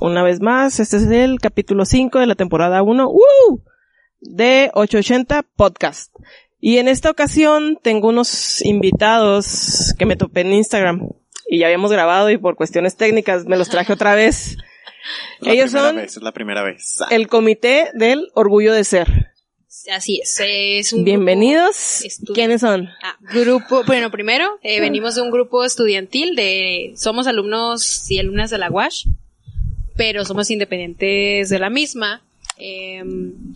una vez más. Este es el capítulo 5 de la temporada 1 ¡Woo! de 880 Podcast. Y en esta ocasión tengo unos invitados que me topé en Instagram y ya habíamos grabado y por cuestiones técnicas me los traje otra vez. La Ellos son vez, es la primera vez. el Comité del Orgullo de Ser. Así es, es un Bienvenidos. ¿Quiénes son? grupo, ah, grupo, bueno, primero, eh, venimos de un grupo estudiantil de, somos alumnos y alumnas de la UASH, pero somos independientes de la misma. Eh,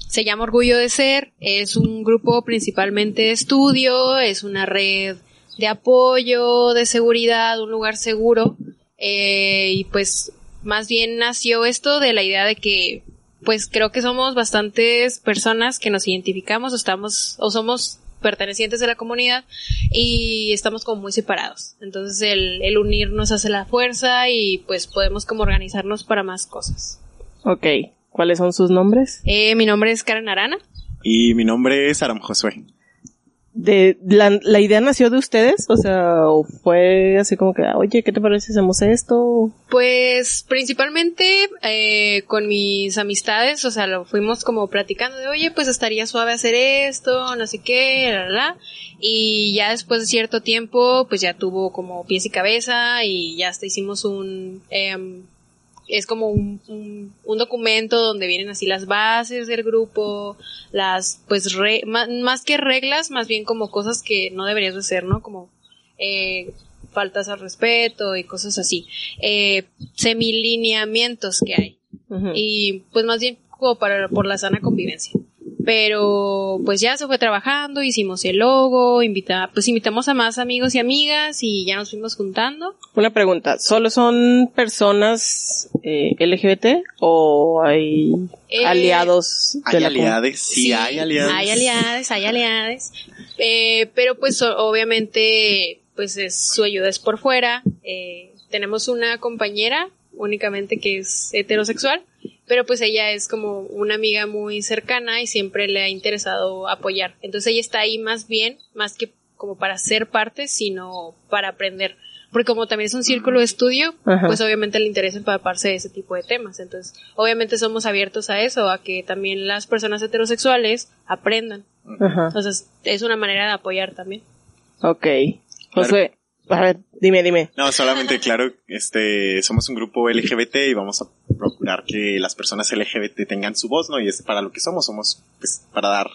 se llama Orgullo de Ser, es un grupo principalmente de estudio, es una red de apoyo, de seguridad, un lugar seguro, eh, y pues más bien nació esto de la idea de que pues creo que somos bastantes personas que nos identificamos o estamos o somos pertenecientes de la comunidad y estamos como muy separados. Entonces el, el unirnos hace la fuerza y pues podemos como organizarnos para más cosas. Ok. ¿Cuáles son sus nombres? Eh, mi nombre es Karen Arana. Y mi nombre es Aram Josué. De, la, la idea nació de ustedes, o sea, o fue así como que, oye, ¿qué te parece si hacemos esto? Pues principalmente eh, con mis amistades, o sea, lo fuimos como platicando de, oye, pues estaría suave hacer esto, no sé qué, la, la, la. Y ya después de cierto tiempo, pues ya tuvo como pies y cabeza y ya hasta hicimos un... em, es como un, un, un documento donde vienen así las bases del grupo, las, pues, re- más, que reglas, más bien como cosas que no deberías de hacer, ¿no? Como, eh, faltas al respeto y cosas así. Eh, semilineamientos que hay. Y pues más bien como para, por la sana convivencia. Pero pues ya se fue trabajando, hicimos el logo, invita, pues invitamos a más amigos y amigas y ya nos fuimos juntando. Una pregunta, ¿solo son personas eh, LGBT o hay Eh, aliados de ¿Hay la aliades? Sí, hay aliades. Hay aliades, hay aliades. Eh, pero pues obviamente pues es, su ayuda es por fuera. Eh, tenemos una compañera únicamente que es heterosexual, pero pues ella es como una amiga muy cercana y siempre le ha interesado apoyar. Entonces ella está ahí más bien, más que como para ser parte, sino para aprender. Porque como también es un círculo de estudio, Ajá. pues obviamente le interesa empaparse de ese tipo de temas. Entonces, obviamente somos abiertos a eso, a que también las personas heterosexuales aprendan. Ajá. Entonces, es una manera de apoyar también. Ok. Josué, a ver, dime, dime. No, solamente, claro, este, somos un grupo LGBT y vamos a procurar que las personas LGBT tengan su voz, ¿no? Y es para lo que somos, somos, pues, para dar.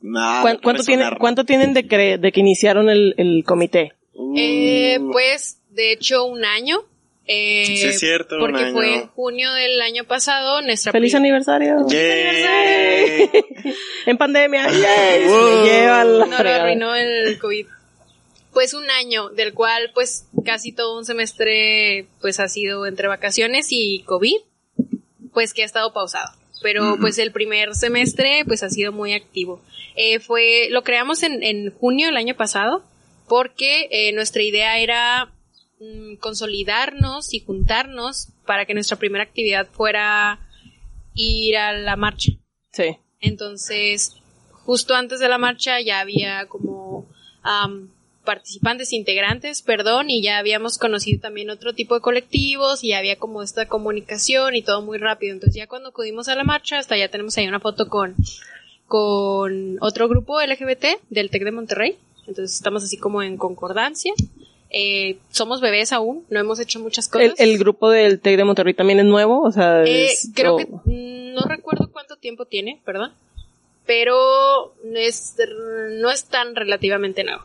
¿Cuán- ¿Cuánto, tiene, resonar. ¿Cuánto tienen de, que iniciaron el, el comité? Uh, Eh, pues, de hecho, un año. Eh, Sí, es cierto, un Porque año. fue en junio del año pasado nuestra ¡Feliz aniversario! ¡Yay! En pandemia, ¡yay! Wow. Me llevan la No lo arruinó el COVID. Pues un año, del cual pues casi todo un semestre pues ha sido entre vacaciones y COVID, pues que ha estado pausado. Pero pues el primer semestre pues ha sido muy activo. Eh, fue, lo creamos en, en junio del año pasado porque eh, nuestra idea era mm, consolidarnos y juntarnos para que nuestra primera actividad fuera ir a la marcha. Sí. Entonces, justo antes de la marcha ya había como am, participantes, integrantes, perdón, y ya habíamos conocido también otro tipo de colectivos y ya había como esta comunicación y todo muy rápido. Entonces ya cuando acudimos a la marcha, hasta ya tenemos ahí una foto con, con otro grupo LGBT del TEC de Monterrey. Entonces estamos así como en concordancia. Eh, somos bebés aún, no hemos hecho muchas cosas. ¿El, el grupo del TEC de Monterrey también es nuevo? O sea, Eh, es- creo que mm, no recuerdo cuánto tiempo tiene, perdón, pero no es no es tan relativamente nuevo.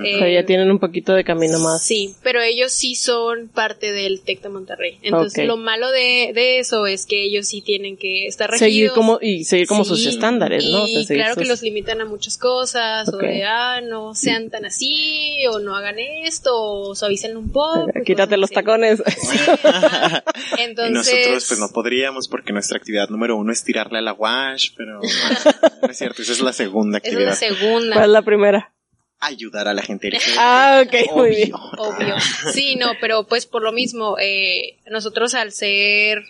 O sea, ya tienen un poquito de camino más. Sí, pero ellos sí son parte del TEC de Monterrey. Entonces, lo malo de, de eso es que ellos sí tienen que estar regidos. Seguir como, y seguir como sus estándares, ¿no? O sea, claro que los limitan a muchas cosas, o de, ah, no sean tan así, o no hagan esto, o suavicen un poco. Quítate los así. tacones. Sí. Y nosotros pues no podríamos porque nuestra actividad número uno es tirarle a la wash, pero no es cierto, esa es la segunda esa es la actividad. segunda. ¿Cuál es la primera? Ayudar a la gente. Ah, ok, muy bien. Obvio. Sí, no, pero pues por lo mismo, eh, nosotros al ser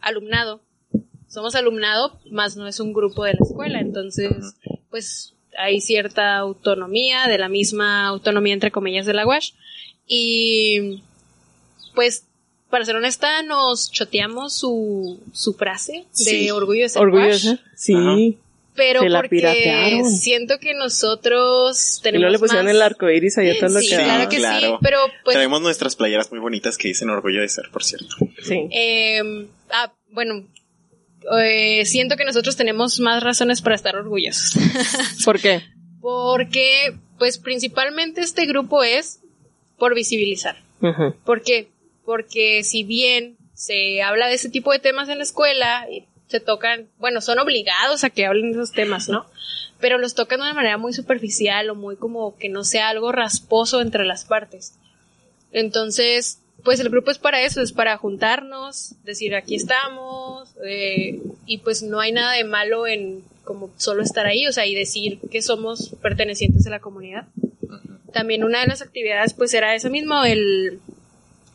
alumnado, somos alumnado, más no es un grupo de la escuela, entonces, pues hay cierta autonomía, de la misma autonomía entre comillas de la UASH, y pues, para ser honesta, nos choteamos su, su frase de Sí. orgullo de ser Orgullo de WASH, ser. Sí. Pero Se la porque piratearon. siento que nosotros Y tenemos luego le pusieron más- el arco iris ahí a todo lo Sí, que claro que sí, pero pues Traemos nuestras playeras muy bonitas que dicen orgullo de ser, por cierto. Sí. Eh, ah, bueno, eh, siento que nosotros tenemos más razones para estar orgullosos. ¿Por qué? Porque, pues principalmente este grupo es por visibilizar. ¿Por qué? Porque si bien se habla de ese tipo de temas en la escuela, y se tocan, bueno, son obligados a que hablen de esos temas, ¿no? Pero los tocan de una manera muy superficial o muy como que no sea algo rasposo entre las partes. Entonces, pues el grupo es para eso, es para juntarnos, decir aquí estamos, eh, y pues no hay nada de malo en como solo estar ahí, o sea, y decir que somos pertenecientes a la comunidad. También una de las actividades pues era eso mismo, el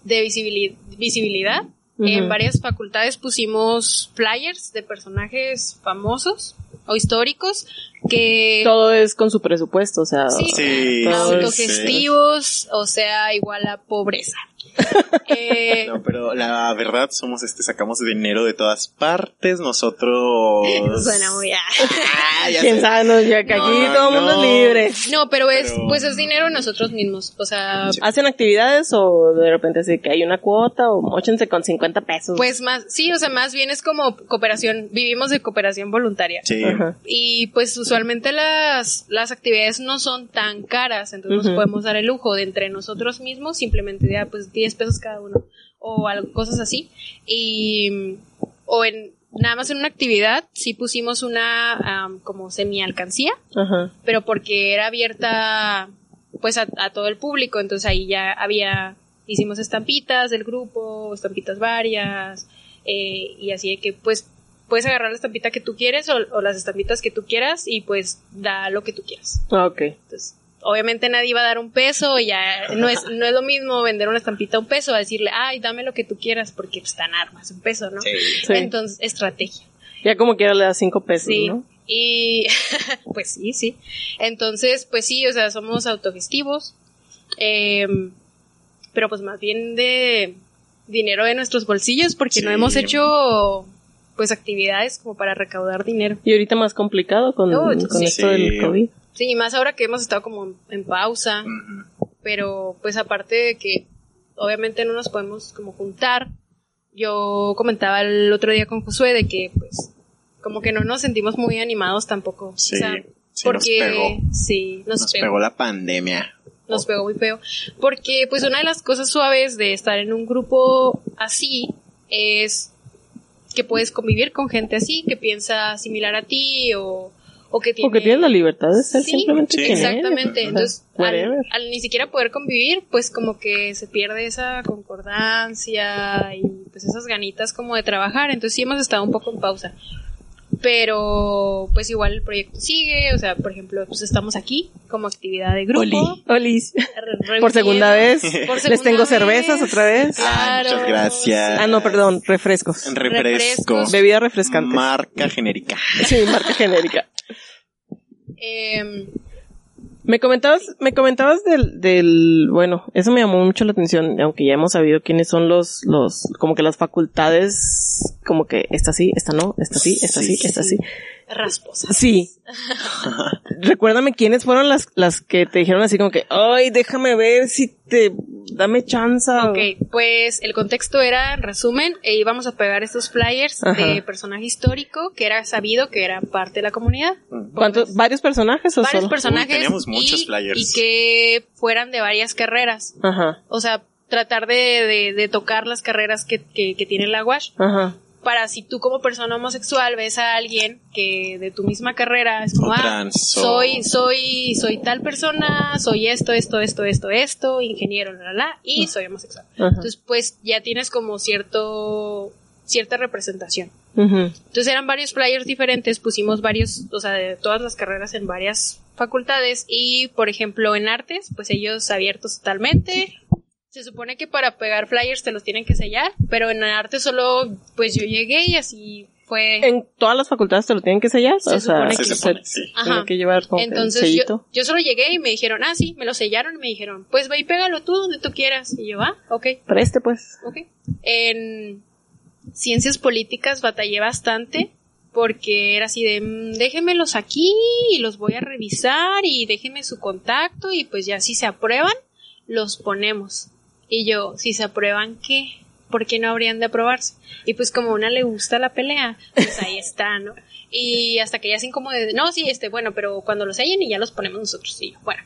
de visibili- visibilidad. En varias facultades pusimos flyers de personajes famosos o históricos que Todo es con su presupuesto, o sea. Sí. Sí, autogestivos, o sea, igual a pobreza. Eh, No, pero la verdad somos este, sacamos dinero de todas partes, nosotros... suena muy... Ah, ya ¿Quién sé. sabe? No, ya que aquí No, todo el mundo no. es libre. No, pero es, Pero- pues es dinero nosotros mismos. O sea, ¿Hacen actividades o de repente así que hay una cuota o mochense con 50 pesos? pues más, sí, o sea, más bien es como cooperación, vivimos de cooperación voluntaria. Sí. Ajá. Y pues usualmente las, las actividades no son tan caras, entonces nos podemos dar el lujo de entre nosotros mismos simplemente ah, pues 10 pesos cada uno o algo, cosas así. Y, o en, nada más en una actividad, sí pusimos una am, como semi alcancía, Ajá. pero porque era abierta pues a, a todo el público, entonces ahí ya había, hicimos estampitas del grupo, estampitas varias, eh, y así de que pues puedes agarrar la estampita que tú quieres o, o las estampitas que tú quieras y pues da lo que tú quieras. Ah, Ok. Entonces, obviamente nadie va a dar un peso, ya no es, no es lo mismo vender una estampita a un peso a decirle, ay, dame lo que tú quieras porque pues, están armas, un peso, ¿no? Sí. Entonces, estrategia. ya como quiera le das 5 pesos, Sí. ¿no? Y pues sí, sí. Entonces, pues sí, o sea, somos autogestivos. eh, pero pues más bien de dinero de nuestros bolsillos porque no hemos hecho pues actividades como para recaudar dinero. Y ahorita más complicado con, No, con sí. esto del COVID. Sí, y más ahora que hemos estado como en pausa, pero pues aparte de que obviamente no nos podemos como juntar, yo comentaba el otro día con Josué de que pues como que no nos sentimos muy animados tampoco. Sí, o sea, sí, porque nos pegó. sí, nos, Nos pegó, pegó la pandemia. nos pegó muy feo. Porque pues una de las cosas suaves de estar en un grupo así es que puedes convivir con gente así, que piensa similar a ti o, o que tiene... Porque tienes la libertad de ser Sí, simplemente sí. quien. Exactamente. O sea, Entonces, al, al ni siquiera poder convivir, pues como que se pierde esa concordancia y pues esas ganitas como de trabajar. Entonces sí hemos estado un poco en pausa. Pero pues igual el proyecto sigue, o sea, por ejemplo, pues estamos aquí como actividad de grupo. Oli. Olis. Por segunda vez. Por Les segunda tengo vez. cervezas otra vez. Ah, muchas gracias. Ah, no, perdón, refrescos. Refrescos. Bebida refrescante. Marca genérica. Sí, marca genérica. Em, Me comentabas, me comentabas del, del, bueno, eso me llamó mucho la atención, aunque ya hemos sabido quiénes son los, los, como que las facultades, como que esta sí, esta no, esta sí, esta sí, Sí. esta sí. Rasposas. Sí. Recuérdame quiénes fueron las, las que te dijeron así como que, ay, déjame ver si te, dame chance. Ok, pues el contexto era, en resumen, e íbamos a pegar estos flyers Ajá. de personaje histórico que era sabido que era parte de la comunidad. ¿Cuántos, varios personajes o Varios solo? personajes Uy, teníamos muchos y, flyers. y que fueran de varias carreras. Ajá, O sea, tratar de, de, de tocar las carreras que, que, que tiene la WASH. ajá. Para si tú como persona homosexual ves a alguien que de tu misma carrera es como, ah, soy, soy, soy tal persona, soy esto, esto, esto, esto, esto, ingeniero, la, la, la, y soy homosexual. Ajá. Entonces, pues ya tienes como cierto, cierta representación. Entonces eran varios flyers diferentes, pusimos varios, o sea, de todas las carreras en varias facultades y, por ejemplo, en artes, pues ellos abiertos totalmente. Se supone que para pegar flyers te los tienen que sellar, pero en artes solo, pues yo llegué y así fue. ¿En todas las facultades te lo tienen que sellar? Se o sea, supone Se que supone, sí. Ajá. tiene que llevar como que el Entonces yo solo llegué y me dijeron, ah, sí, me lo sellaron y me dijeron, pues ve y pégalo tú donde tú quieras. Y yo, ah, ok. Preste, pues. Ok. En ciencias políticas batallé bastante porque era así de, "Mm, déjenmelos aquí y los voy a revisar y déjenme su contacto y pues ya si se aprueban, los ponemos. Y yo, si se aprueban, ¿qué? ¿Por qué no habrían de aprobarse? Y pues como a una le gusta la pelea, pues ahí está, ¿no? Y hasta que ya hacen como de, no, sí, este, bueno, pero cuando los sellen y ya los ponemos nosotros. Y yo, bueno.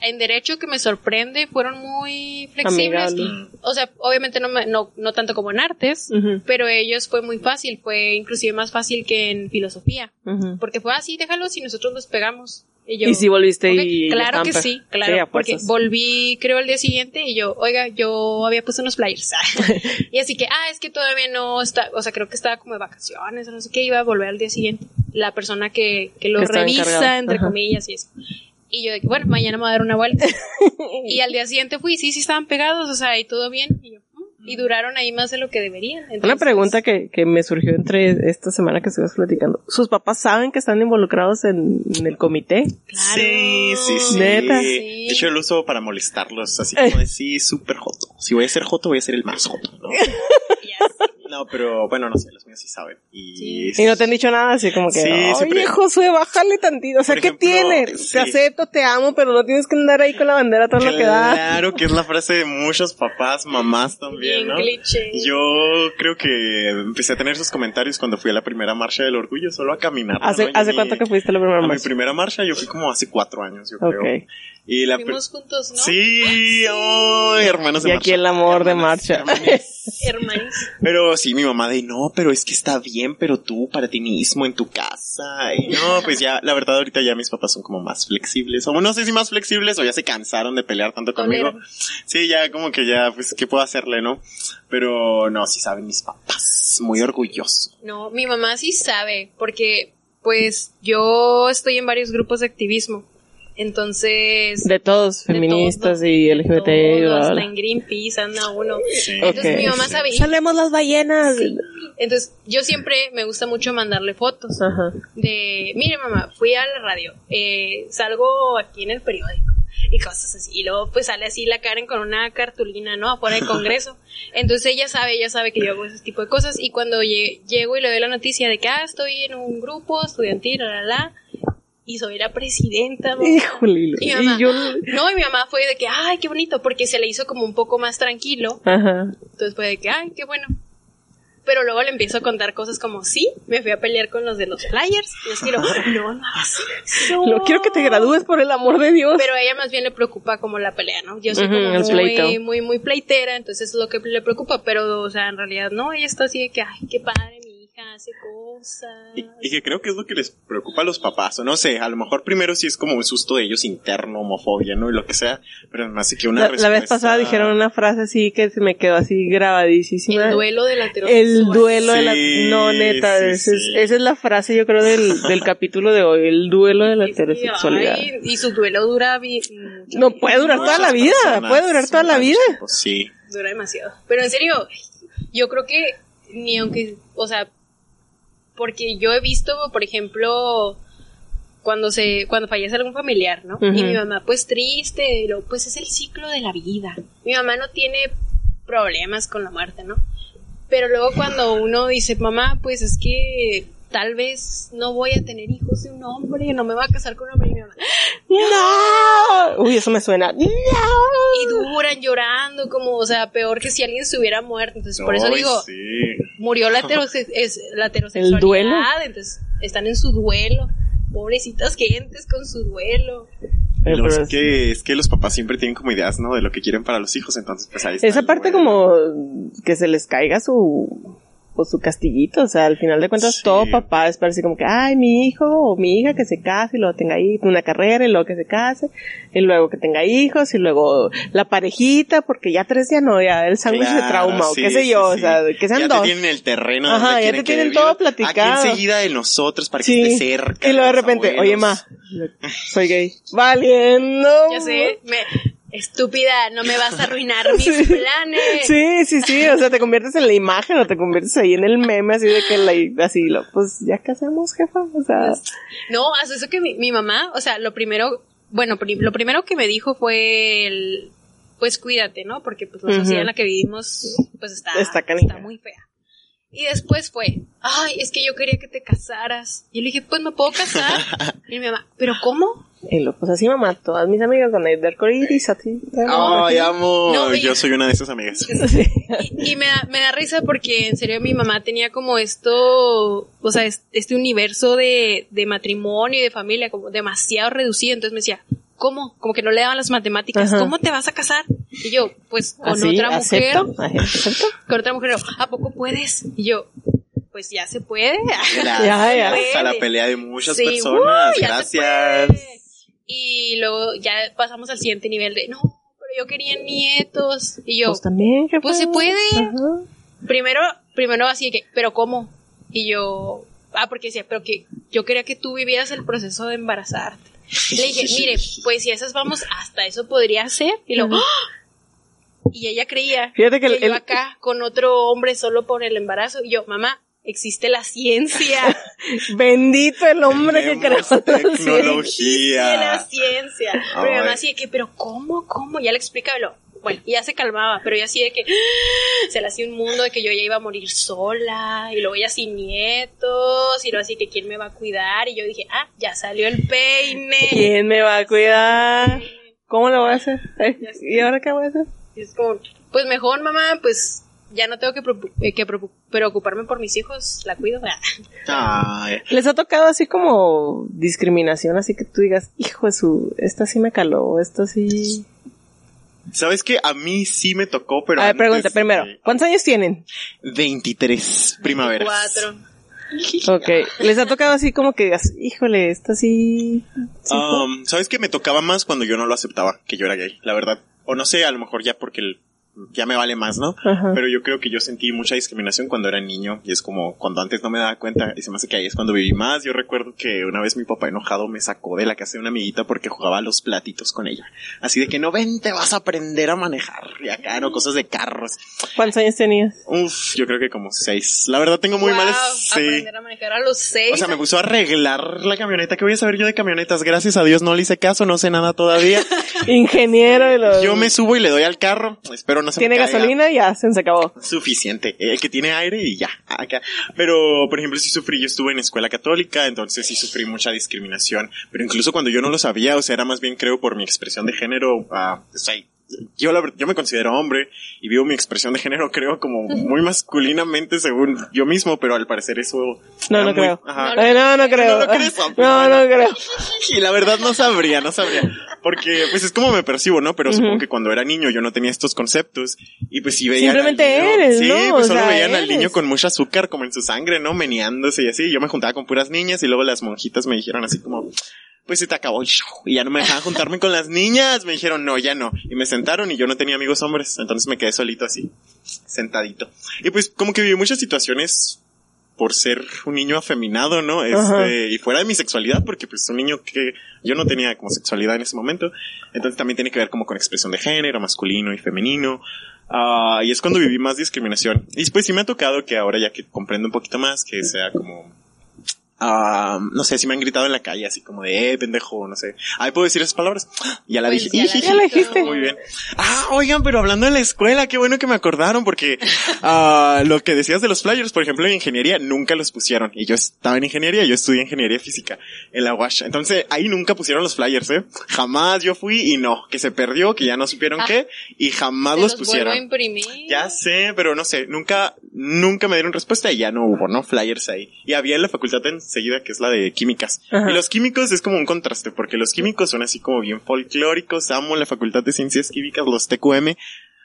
En derecho que me sorprende, fueron muy flexibles. Amigable. O sea, obviamente no, me- no, no tanto como en artes, pero ellos fue muy fácil, fue inclusive más fácil que en filosofía, porque fue así, déjalos y nosotros los pegamos. Y, yo, Y si volviste y... Claro que sí, claro, Sí, porque volví creo el día siguiente y yo, oiga, yo había puesto unos flyers. y así que, ah, es que todavía no está, o sea, creo que estaba como de vacaciones o no sé qué, iba a volver al día siguiente. La persona que, que lo Que revisa, entre Ajá. comillas y eso. Y yo de que, bueno, mañana me voy a dar una vuelta. y al día siguiente fui, sí, sí estaban pegados, o sea, y todo bien. Y yo. Y duraron ahí más de lo que deberían. Una pregunta que, que me surgió entre esta semana que estuvimos platicando. ¿Sus papás saben que están involucrados en, en el comité? Claro. Sí, sí, sí. Neta. Sí. De hecho, yo lo uso para molestarlos, así como de sí, súper joto. Si voy a ser joto, voy a ser el más joto, ¿no? No, pero bueno, no sé, los míos sí saben. Y, Sí. Y no te han dicho nada, así como que, Sí, oye, siempre- Josué, bájale tantito. O sea, Por ¿qué ejemplo, tiene? sí. Te acepto, te amo, pero no tienes que andar ahí con la bandera todo lo que da. Claro que es la frase de muchos papás, mamás también, Bien ¿no? cliché. Yo creo que empecé a tener esos comentarios cuando fui a la primera marcha del orgullo, solo a caminar. ¿Hace, ¿no? Y ¿hace mi- cuánto que fuiste a la primera A mi marcha? primera marcha yo fui como hace cuatro años, yo creo. Ok. Y la Fuimos juntos, ¿no? Sí, ay, hermanos de Y marcha. aquí el amor de marcha. hermanes. Hermanos. Pero sí, mi mamá de no, pero es que está bien, pero tú para ti mismo en tu casa. Y no, pues ya, la verdad ahorita ya mis papás son como más flexibles. O no sé si más flexibles o ya se cansaron de pelear tanto conmigo. Sí, ya como que ya, pues, ¿qué puedo hacerle, no? Pero no, sí saben mis papás. Muy orgulloso. No, mi mamá sí sabe, porque pues yo estoy en varios grupos de activismo. Entonces... De todos, de feministas todo, y LGBT. todo, y bla, bla, hasta bla. en Greenpeace anda uno. Entonces mi mamá sabe. Salemos las ballenas. Entonces yo siempre me gusta mucho mandarle fotos Ajá. de, mire mamá, fui a la radio, eh, salgo aquí en el periódico y cosas así. Y luego pues sale así la Karen con una cartulina, ¿no? Afuera del Congreso. Entonces ella sabe, ella sabe que yo hago ese tipo de cosas. Y cuando lle- llego y le doy la noticia de que, ah, estoy en un grupo estudiantil, la, la, la, y soy la presidenta, mamá. Híjole. Y mi mamá, Y yo... no, y mi mamá fue de que, ay, qué bonito, porque se le hizo como un poco más tranquilo. Ajá. Entonces fue de que, ay, qué bueno. Pero luego le empiezo a contar cosas como, sí, me fui a pelear con los de los flyers. Y es que lo, no, no eso. Lo quiero que te gradúes por el amor de Dios. Pero a ella más bien le preocupa como la pelea, ¿no? Yo soy como muy, muy, muy pleitera, entonces es lo que le preocupa. Pero, o sea, en realidad no, ella está así de que, ay, qué padre, hace cosas. Y, y que creo que es lo que les preocupa a los papás, o no sé, a lo mejor primero sí es como un susto de ellos interno, homofobia, ¿no? Y lo que sea, pero además de que una La, la vez respuesta- pasada dijeron una frase así que se me quedó así grabadísima. El duelo de la El duelo de la... Sí, No, neta, sí, esa, es, sí. esa es la frase yo creo del, del capítulo de hoy, el duelo de la Es heterosexualidad. ay, y su duelo dura mucho No puede durar toda la vida, personas, puede durar toda la vida. tiempo, Sí. Dura demasiado. Pero en serio, yo creo que ni aunque, o sea, porque yo he visto, por ejemplo, cuando se, cuando fallece algún familiar, ¿no? Y mi mamá, pues triste, pero pues es el ciclo de la vida. Mi mamá no tiene problemas con la muerte, ¿no? Pero luego cuando uno dice, mamá, pues es que tal vez no voy a tener hijos de un hombre, no me voy a casar con un hombre. Y mi mamá, ¡No! Uy, eso me suena. ¡No! y duran llorando, como, o sea, peor que si alguien se hubiera muerto. Entonces, por eso digo, sí. Murió la, heterose- es- la heterosexualidad. ¿El duelo? Entonces, están en su duelo. Pobrecitas gentes con su duelo. Pero, es que, es que los papás siempre tienen como ideas, ¿no? De lo que quieren para los hijos, entonces pues ahí está. Esa parte duelo. como que se les caiga su pues su castillito, o sea, al final de cuentas Sí. todo papá es parece como que, ay, mi hijo o mi hija que se case y luego tenga ahí una carrera y luego que se case y luego que tenga hijos y luego la parejita porque ya tres ya no, ya el sándwich de Claro, trauma o sí, qué sé yo, sí. o sea, que sean ya dos. te tienen el terreno Ajá, ya te tienen todo platicado. Aquí enseguida de nosotros para que Sí. esté cerca. Y luego de repente, abuelos. oye, ma, soy gay. Valiendo. Ya sé, me, estúpida, no me vas a arruinar mis Sí. planes. Sí, sí, sí, o sea, te conviertes en la imagen o te conviertes ahí en el meme así de que la, así lo, pues ya casamos, jefa, o sea, No, hasta eso que mi, mi mamá, o sea, lo primero, bueno, pri- lo primero que me dijo fue el, pues cuídate, ¿no? Porque pues la sociedad en la que vivimos, pues está, Está está muy fea. Y después fue, ay, es que yo quería que te casaras. Y yo le dije, pues me puedo casar. Y mi mamá, ¿pero cómo? Y lo, pues así mamá, todas mis amigas van a ir de arcoíris, a ti. Ay, amo. No, y- Yo soy una de esas amigas. Sí. Y, y me, da, me da risa porque en serio mi mamá tenía como esto, o sea, es- este universo de, de matrimonio y de familia como demasiado reducido. Entonces me decía, ¿cómo? Como que no le daban las matemáticas. Ajá. ¿Cómo te vas a casar? Y yo, pues con Así, otra mujer. acepto, ajá, acepto. Con otra mujer. ¿A poco puedes? Y yo, pues ya se puede. Gracias Ya, ya. a la pelea de muchas Sí, personas. uh, ya se Gracias. puede. Y luego ya pasamos al siguiente nivel de, no, pero yo quería nietos. Y yo, Pues también. Pues se puede. Ajá. primero, primero así de que, pero ¿cómo? Y yo, ah, porque decía, pero que yo quería que tú vivieras el proceso de embarazarte. Le dije, mire, pues si esas vamos, hasta eso podría ser. Y luego, y ella creía Fíjate que que el- yo el- acá con otro hombre solo por el embarazo. Y yo, mamá, existe la ciencia. Bendito el hombre que creó la tecnología. ciencia. La ciencia. Pero mi mamá Ay. así de que, pero ¿cómo? ¿Cómo? Ya le explica, lo bueno, y ya se calmaba, pero ya así de que ¡ah! se le hacía un mundo de que yo ya iba a morir sola, y luego ya sin nietos, y luego así que quién me va a cuidar, y yo dije, ah, ya salió el peine. ¿Quién me va a cuidar? ¿Cómo lo voy a hacer? ¿Y ahora qué voy a hacer? Y es como, pues mejor mamá, pues ya no tengo que, eh, que preocu- preocuparme por mis hijos, la cuido. Ay, ¿Les ha tocado así como discriminación, así que tú digas, hijo de su, esta sí me caló, esto sí... ¿Sabes qué? A mí sí me tocó, pero. a ver, antes pregunta primero, ¿cuántos años tienen? 23 primaveras. Cuatro. Ok, ¿les ha tocado así como que digas, híjole, esta sí... sí fue"? Um, ¿Sabes qué? Me tocaba más cuando yo no lo aceptaba, que yo era gay, la verdad. O no sé, a lo mejor ya porque el- ya me vale más, ¿no? Ajá. Pero yo creo que yo sentí mucha discriminación cuando era niño y es como cuando antes no me daba cuenta y se me hace que ahí es cuando viví más. Yo recuerdo que una vez mi papá enojado me sacó de la casa de una amiguita porque jugaba a los platitos con ella. Así de que no ven, te vas a aprender a manejar y acá, no cosas de carros. ¿Cuántos años tenías? Uf, yo creo que como seis. La verdad tengo muy Wow, males. Sí. Aprender a manejar a los seis. O sea, me puso a arreglar la camioneta. ¿Qué voy a saber yo de camionetas? Gracias a Dios no le hice caso, no sé nada todavía. Ingeniero de los... Yo me subo y le doy al carro. Espero no se Tiene me caiga. gasolina y ya, se acabó. Suficiente. El que tiene aire y ya. Acá. Pero, por ejemplo, sí sufrí. Yo estuve en escuela católica, entonces sí sufrí mucha discriminación. Pero incluso cuando yo no lo sabía, o sea, era más bien creo por mi expresión de género. ah, o sea, yo, la, yo me considero hombre y vivo mi expresión de género, creo, como muy masculinamente según yo mismo, pero al parecer eso. No, no muy- creo. Ajá. No, no creo. ¿No crees? No, no creo. Y la verdad no sabría, no sabría. Porque pues es como me percibo, ¿no? Pero supongo que cuando era niño yo no tenía estos conceptos. Y pues sí veían. al Simplemente niño- eres, Sí, ¿no? pues O solo sea, veían al niño con mucho azúcar como en su sangre, ¿no? Meneándose y así. Yo me juntaba con puras niñas y luego las monjitas me dijeron así como. Pues se te acabó el show. Y ya no me dejaban juntarme con las niñas. Me dijeron, no, ya no. Y me sentaron y yo no tenía amigos hombres. Entonces me quedé solito así, sentadito. Y pues como que viví muchas situaciones por ser un niño afeminado, ¿no? Este, y fuera de mi sexualidad, porque pues un niño que yo no tenía como sexualidad en ese momento, entonces también tiene que ver como con expresión de género, masculino y femenino, Ah, y es cuando viví más discriminación. Y pues sí me ha tocado que ahora ya que comprendo un poquito más, que sea como ah, no sé, si me han gritado en la calle, así como de, eh, pendejo, no sé. Ahí puedo decir esas palabras. Ya la Pues dije. ya la Ya la dijiste. Muy bien. Ah, oigan, pero hablando de la escuela, qué bueno que me acordaron, porque ah, lo que decías de los flyers, por ejemplo, en ingeniería, nunca los pusieron. Y yo estaba en ingeniería, yo estudié ingeniería física en la UASH. Entonces, ahí nunca pusieron los flyers, ¿eh? Jamás yo fui y no, que se perdió, que ya no supieron Ah. qué, y jamás los los vuelvo a pusieron. imprimir. Ya sé, pero no sé, nunca, nunca me dieron respuesta y ya no hubo, ¿no? Flyers ahí. Y había en la facultad enseguida, que es la de químicas. Ajá. Y los químicos es como un contraste, porque los químicos son así como bien folclóricos, amo la facultad de ciencias químicas, los TQM,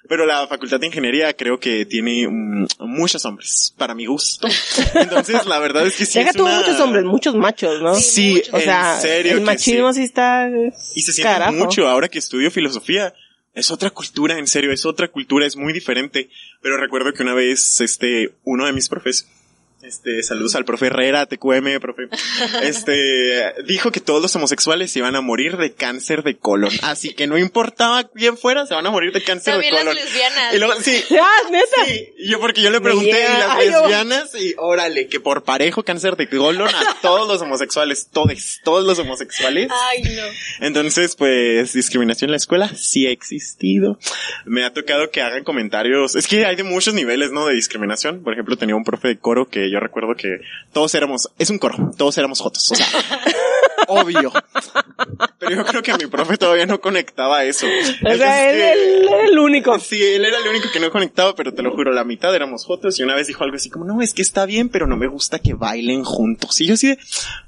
pero la facultad de ingeniería creo que tiene mm, muchos hombres, para mi gusto. Entonces, la verdad es que sí Deja es una- muchos hombres, muchos machos, ¿no? Sí, muchos. O sea, en serio el machismo sí. sí, está... Y se siente carajo. mucho ahora que estudio filosofía. Es otra cultura, en serio, es otra cultura, es muy diferente. Pero recuerdo que una vez, este, uno de mis profes, este, saludos al profe Herrera, TQM, profe, este, dijo que todos los homosexuales se iban a morir de cáncer de colon. Así que no importaba quién fuera, se van a morir de cáncer También de las colon. lesbianas. Y luego, sí, Ah, neta. Sí, yo porque yo le pregunté y las ay, lesbianas y órale, que por parejo cáncer de colon a todos los homosexuales, todos, todos los homosexuales. Ay, no. Entonces, pues, discriminación en la escuela sí ha existido. Me ha tocado que hagan comentarios. Es que hay de muchos niveles, ¿no? De discriminación. Por ejemplo, tenía un profe de coro que yo recuerdo que todos éramos, es un coro, todos éramos jotos. O sea, obvio. Pero yo creo que a mi profe todavía no conectaba eso. O sea, él, era el único. Sí, él era el único que no conectaba, pero te lo juro, la mitad éramos jotos y una vez dijo algo así como, no, es que está bien, pero no me gusta que bailen juntos. Y yo así de,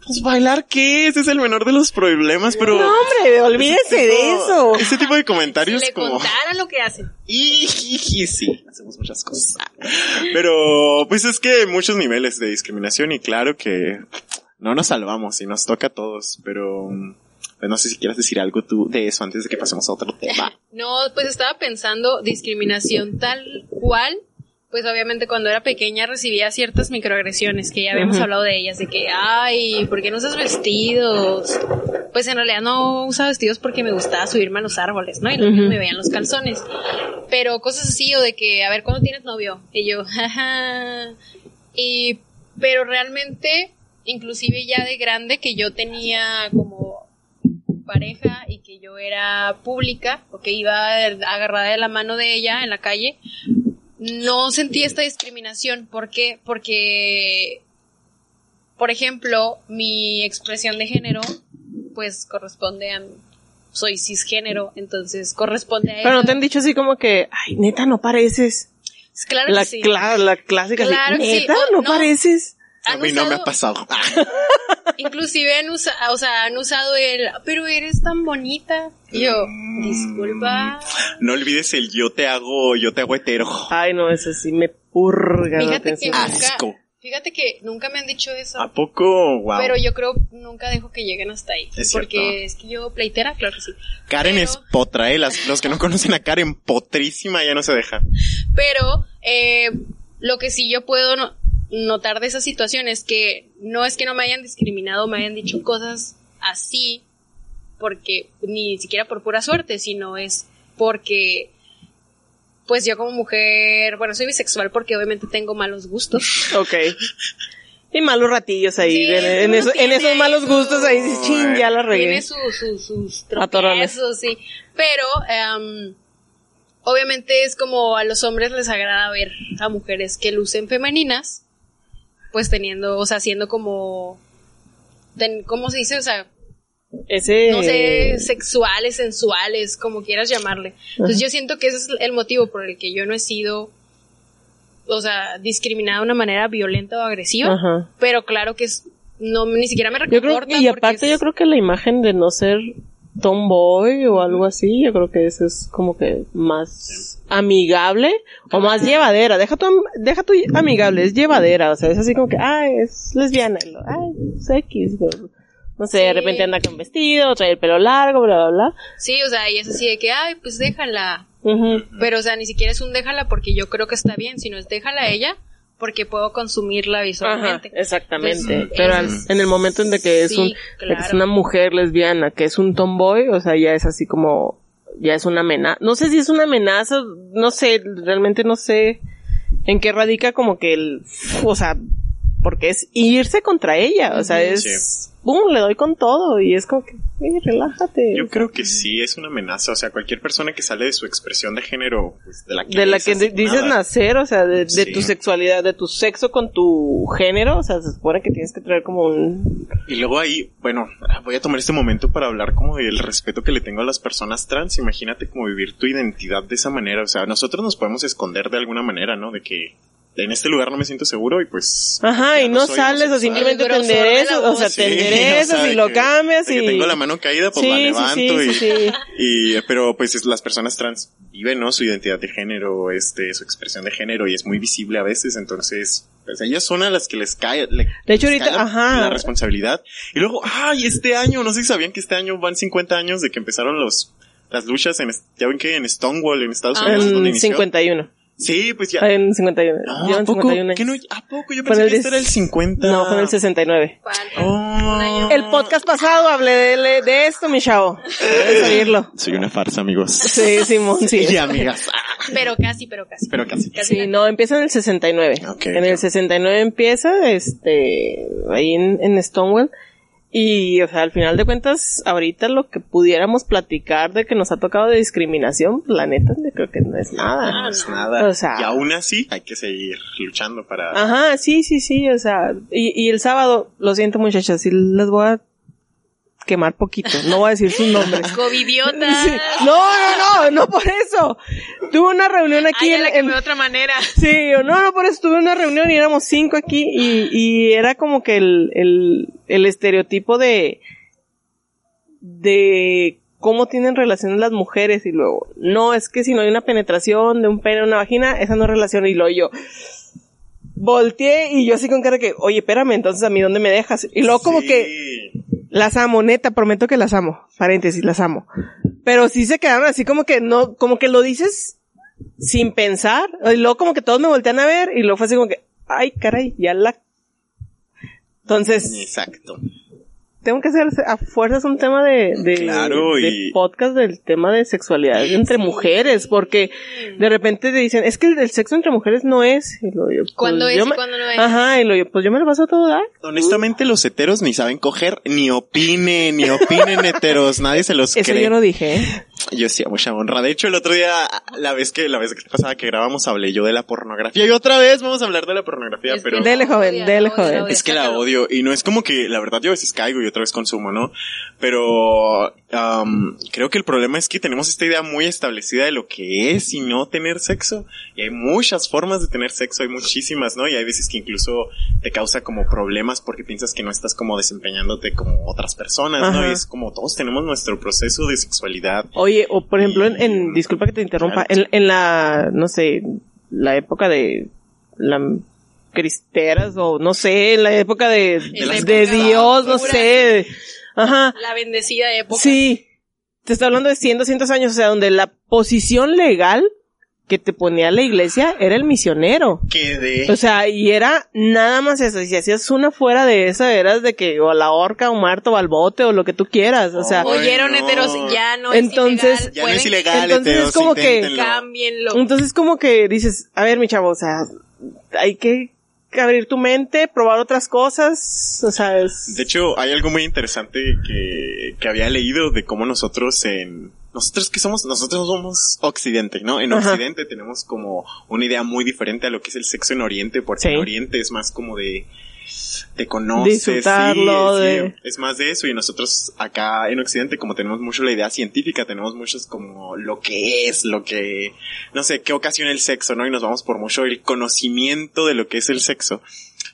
pues bailar qué, ese es el menor de los problemas, pero... No, hombre, olvídese ese de eso. Ese tipo de Si comentarios le como... contaran lo que hacen. Y, y- y sí, hacemos muchas cosas. Pero, pues es que muchos niveles de discriminación y claro que no nos salvamos y nos toca a todos, pero... pues no sé si quieras decir algo tú de eso antes de que pasemos a otro tema. No, pues estaba pensando discriminación tal cual. Pues obviamente cuando era pequeña recibía ciertas microagresiones que ya habíamos Ujú. hablado de ellas, de que, ay, ¿por qué no usas vestidos? Pues en realidad no usaba vestidos porque me gustaba subirme a los árboles, ¿no? Y los niños Ujú. me veían los calzones. Pero cosas así, o de que, a ver, ¿cuándo tienes novio? Y yo, jaja. Y, pero realmente, inclusive ya de grande, que yo tenía como pareja y que yo era pública o que iba agarrada de la mano de ella en la calle, no sentí esta discriminación. ¿Por qué? Porque, por ejemplo, mi expresión de género, pues corresponde a... Soy cisgénero, entonces corresponde a Pero no eso. te han dicho así como que, ay, neta, no pareces. Claro La, que sí. cla- la clásica, Claro que sí. neta, no, no. pareces. A mí no me ha pasado. Inclusive han usado, o sea, han usado el, pero eres tan bonita. Y yo, disculpa. No olvides el yo te hago, yo te hago hetero. Ay, no, eso sí me purga la Fíjate que atención. nunca, Asco. Fíjate que nunca me han dicho eso. ¿A poco? Wow. Pero yo creo nunca dejo que lleguen hasta ahí. Es porque cierto. es que yo pleitera, claro que sí. Karen pero- es potra, eh. Las- los que no conocen a Karen, potrísima, ya no se deja. Pero eh, lo que sí yo puedo no- notar de esa situación es que no es que no me hayan discriminado, me hayan dicho cosas así, porque ni siquiera por pura suerte, sino es porque pues yo como mujer, bueno, soy bisexual porque obviamente tengo malos gustos. Ok. Y malos ratillos ahí. Sí, en, en uno eso- en tiene esos malos su- gustos ahí dices, chin, ya la regué. Tiene su- su- sus tropiezos, sí. Pero, em, obviamente es como a los hombres les agrada ver a mujeres que lucen femeninas, pues teniendo, o sea, siendo como, ten- ¿cómo se dice? O sea, Ese... no sé, sexuales, sensuales, como quieras llamarle. Entonces yo siento que ese es el motivo por el que yo no he sido, o sea, discriminada de una manera violenta o agresiva. Ajá. Pero claro que es, no, ni siquiera me Yo creo reconforta. y aparte es- yo creo que la imagen de no ser tomboy o algo así, yo creo que eso es como que más amigable o más llevadera. Deja tu, deja tu amigable, es llevadera, o sea, es así como que, ay, es lesbiana, ay, es X, pero, no sé, de repente anda con vestido, trae el pelo largo, bla, bla, bla. Sí, o sea, y es así de que, ay, pues déjala. Pero, o sea, ni siquiera es un déjala porque yo creo que está bien, sino es déjala a ella porque puedo consumirla Ajá, visualmente. exactamente. Entonces, Pero es- en el momento en de que es Sí, un, que es una mujer lesbiana, que es un tomboy, o sea, ya es así como, ya es una amenaza. No sé si es una amenaza, no sé, realmente no sé en qué radica como que el, o sea, porque es irse contra ella, o sea, es, pum, le doy con todo y es como que, "Ey, relájate. Yo creo que sí es una amenaza, o sea, cualquier persona que sale de su expresión de género, pues, de la que, de la que di- dices nacer, o sea, de, de Sí. tu sexualidad, de tu sexo con tu género, o sea, se supone que tienes que traer como un... Y luego ahí, bueno, voy a tomar este momento para hablar como del respeto que le tengo a las personas trans. Imagínate como vivir tu identidad de esa manera. O sea, nosotros nos podemos esconder de alguna manera, ¿no? De que en este lugar no me siento seguro y pues... Ajá, y no soy sales o simplemente te enderezas, o sea, Sí, te o enderezas sea, y lo que- cambias y... que tengo la mano caída, pues sí, la sí, levanto sí, y... sí, sí. Y, pero pues es- las personas trans viven, ¿no? Su identidad de género, este, su expresión de género y es muy visible a veces, entonces, pues ellas son a las que les cae, le- De hecho, les ahorita, cae la, ajá. la responsabilidad. Y luego, ay, este año, no sé si sabían que este año van 50 años de que empezaron los, las luchas en, est- ya ven que en Stonewall, en Estados Ah. Unidos, donde En inició. 51. Sí, pues ya. En 51. No, ¿a poco? 51 ¿Qué no? ¿A poco? Yo pensé el que este era el 50. No, fue en el 69. Falta Oh. El podcast pasado hablé de, de esto, mi chavo. Debes oírlo. Soy una farsa, amigos. Sí, Simón, sí. Y amigas. Pero casi, pero casi. pero casi. Casi Sí, no, empieza en el 69. Ok, en el ok. 69 empieza, este, ahí en, en Stonewall. Y, o sea, al final de cuentas, ahorita lo que pudiéramos platicar de que nos ha tocado de discriminación, la neta, creo que no es nada. No es nada. O sea- y aún así hay que seguir luchando para... Ajá, sí, sí, sí, o sea, y, y el sábado, lo siento muchachas, sí les voy a quemar poquito, no voy a decir sus nombres. Covidiota. Sí. No, no, no, no por eso. Tuve una reunión aquí Ay, en, la en- de otra manera. Sí, yo, no, no, por eso tuve una reunión y éramos cinco aquí y, y era como que el, el, el estereotipo de, de cómo tienen relaciones las mujeres y luego, no, es que si no hay una penetración de un pene en una vagina, esa no es relación y luego yo volteé y yo así con cara que, oye, espérame, entonces a mí dónde me dejas? Y luego como que las amo, neta, prometo que las amo, paréntesis, las amo. Pero sí se quedaron así como que no, como que lo dices sin pensar, y luego como que todos me voltean a ver, y luego fue así como que, ay, caray, ya la... Entonces, Exacto. Tengo que hacer a fuerzas un tema de, de, Claro, de y- podcast del tema de sexualidad entre mujeres, porque de repente te dicen, es que el del sexo entre mujeres no es. Y lo, yo, pues, ¿Cuándo es y me- cuándo no es? Ajá, y lo yo, pues yo me lo paso a todo dar. Honestamente, los heteros ni saben coger, ni opinen, ni opinen heteros. Nadie se los Eso cree. yo lo dije, ¿eh? Yo sí, a mucha honra. De hecho, el otro día, la vez que, la vez que pasaba que grabamos, hablé yo de la pornografía. Y otra vez vamos a hablar de la pornografía, Es pero... Dele, joven, dele, joven. Es que la odio y no es como que la verdad yo a veces caigo y otra vez consumo, ¿no? Pero am, creo que el problema es que tenemos esta idea muy establecida de lo que es y no tener sexo. Y hay muchas formas de tener sexo, hay muchísimas, ¿no? Y hay veces que incluso te causa como problemas porque piensas que no estás como desempeñándote como otras personas, ¿no? Y es como todos tenemos nuestro proceso de sexualidad. Oye, o por ejemplo, en, en- disculpa que te interrumpa, en, en la, no sé, la época de la cristeras o no sé, en la época de, de Dios, no sé. Ajá. La bendecida época. Sí. Te está hablando de 100, 200 años, o sea, donde la posición legal que te ponía la iglesia era el misionero. Que de... O sea, y era nada más eso. Y si hacías una fuera de esa, eras de que o a la horca o muerto o al bote o lo que tú quieras. O sea, Oyeron no. heteros, ya no Entonces- es ilegal. ya no es ilegal, Entonces heteros, es como que- inténtenlo. Cámbienlo. entonces como que dices, a ver, mi chavo, o sea, hay que abrir tu mente, probar otras cosas. O sea, es... De hecho, hay algo muy interesante que, que había leído de cómo nosotros en... Nosotros que somos, nosotros somos Occidente, ¿no? En Ajá. Occidente tenemos como una idea muy diferente a lo que es el sexo en Oriente, porque Sí. en Oriente es más como de... Te conoces, Disfrutarlo, sí, de- sí, es más de eso y nosotros acá en Occidente como tenemos mucho la idea científica, tenemos muchos como lo que es, lo que, no sé, qué ocasiona el sexo, ¿no? Y nos vamos por mucho el conocimiento de lo que es el sexo.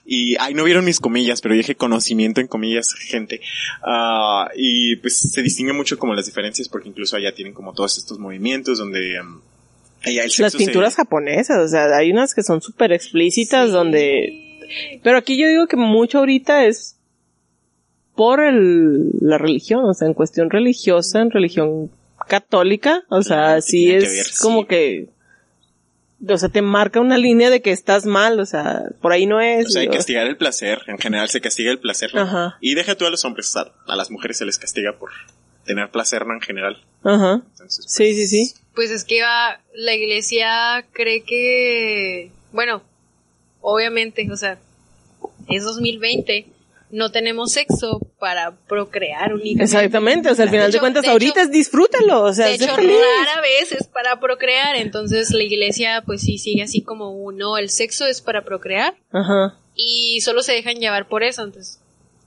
Y, ay, no vieron mis comillas, pero dije conocimiento en comillas, gente. Ah, y pues se distingue mucho como las diferencias porque incluso allá tienen como todos estos movimientos donde um, allá el sexo Las se- pinturas japonesas, o sea, hay unas que son súper explícitas donde... Pero aquí yo digo que mucho ahorita es por el, la religión, o sea, en cuestión religiosa, en religión católica, o sea, sí es ver, sí. como que... O sea, te marca una línea de que estás mal, o sea, por ahí no es. O sea, hay que castigar el placer. En general se castiga el placer. ¿no? Ajá. Y deja tú a los hombres, a, a las mujeres se les castiga por tener placer, ¿no? En general. Ajá. Entonces, pues, Sí, sí, sí. Pues es que va, la iglesia cree que, bueno, obviamente, o sea, es 2020, no tenemos sexo para procrear únicamente. Exactamente, o sea, al final de, hecho- cuentas, de ahorita hecho- es disfrútalo, o sea, de hecho, feliz. rara vez es para procrear, entonces la iglesia pues sí sigue así como uno, el sexo es para procrear Ajá. y solo se dejan llevar por eso, entonces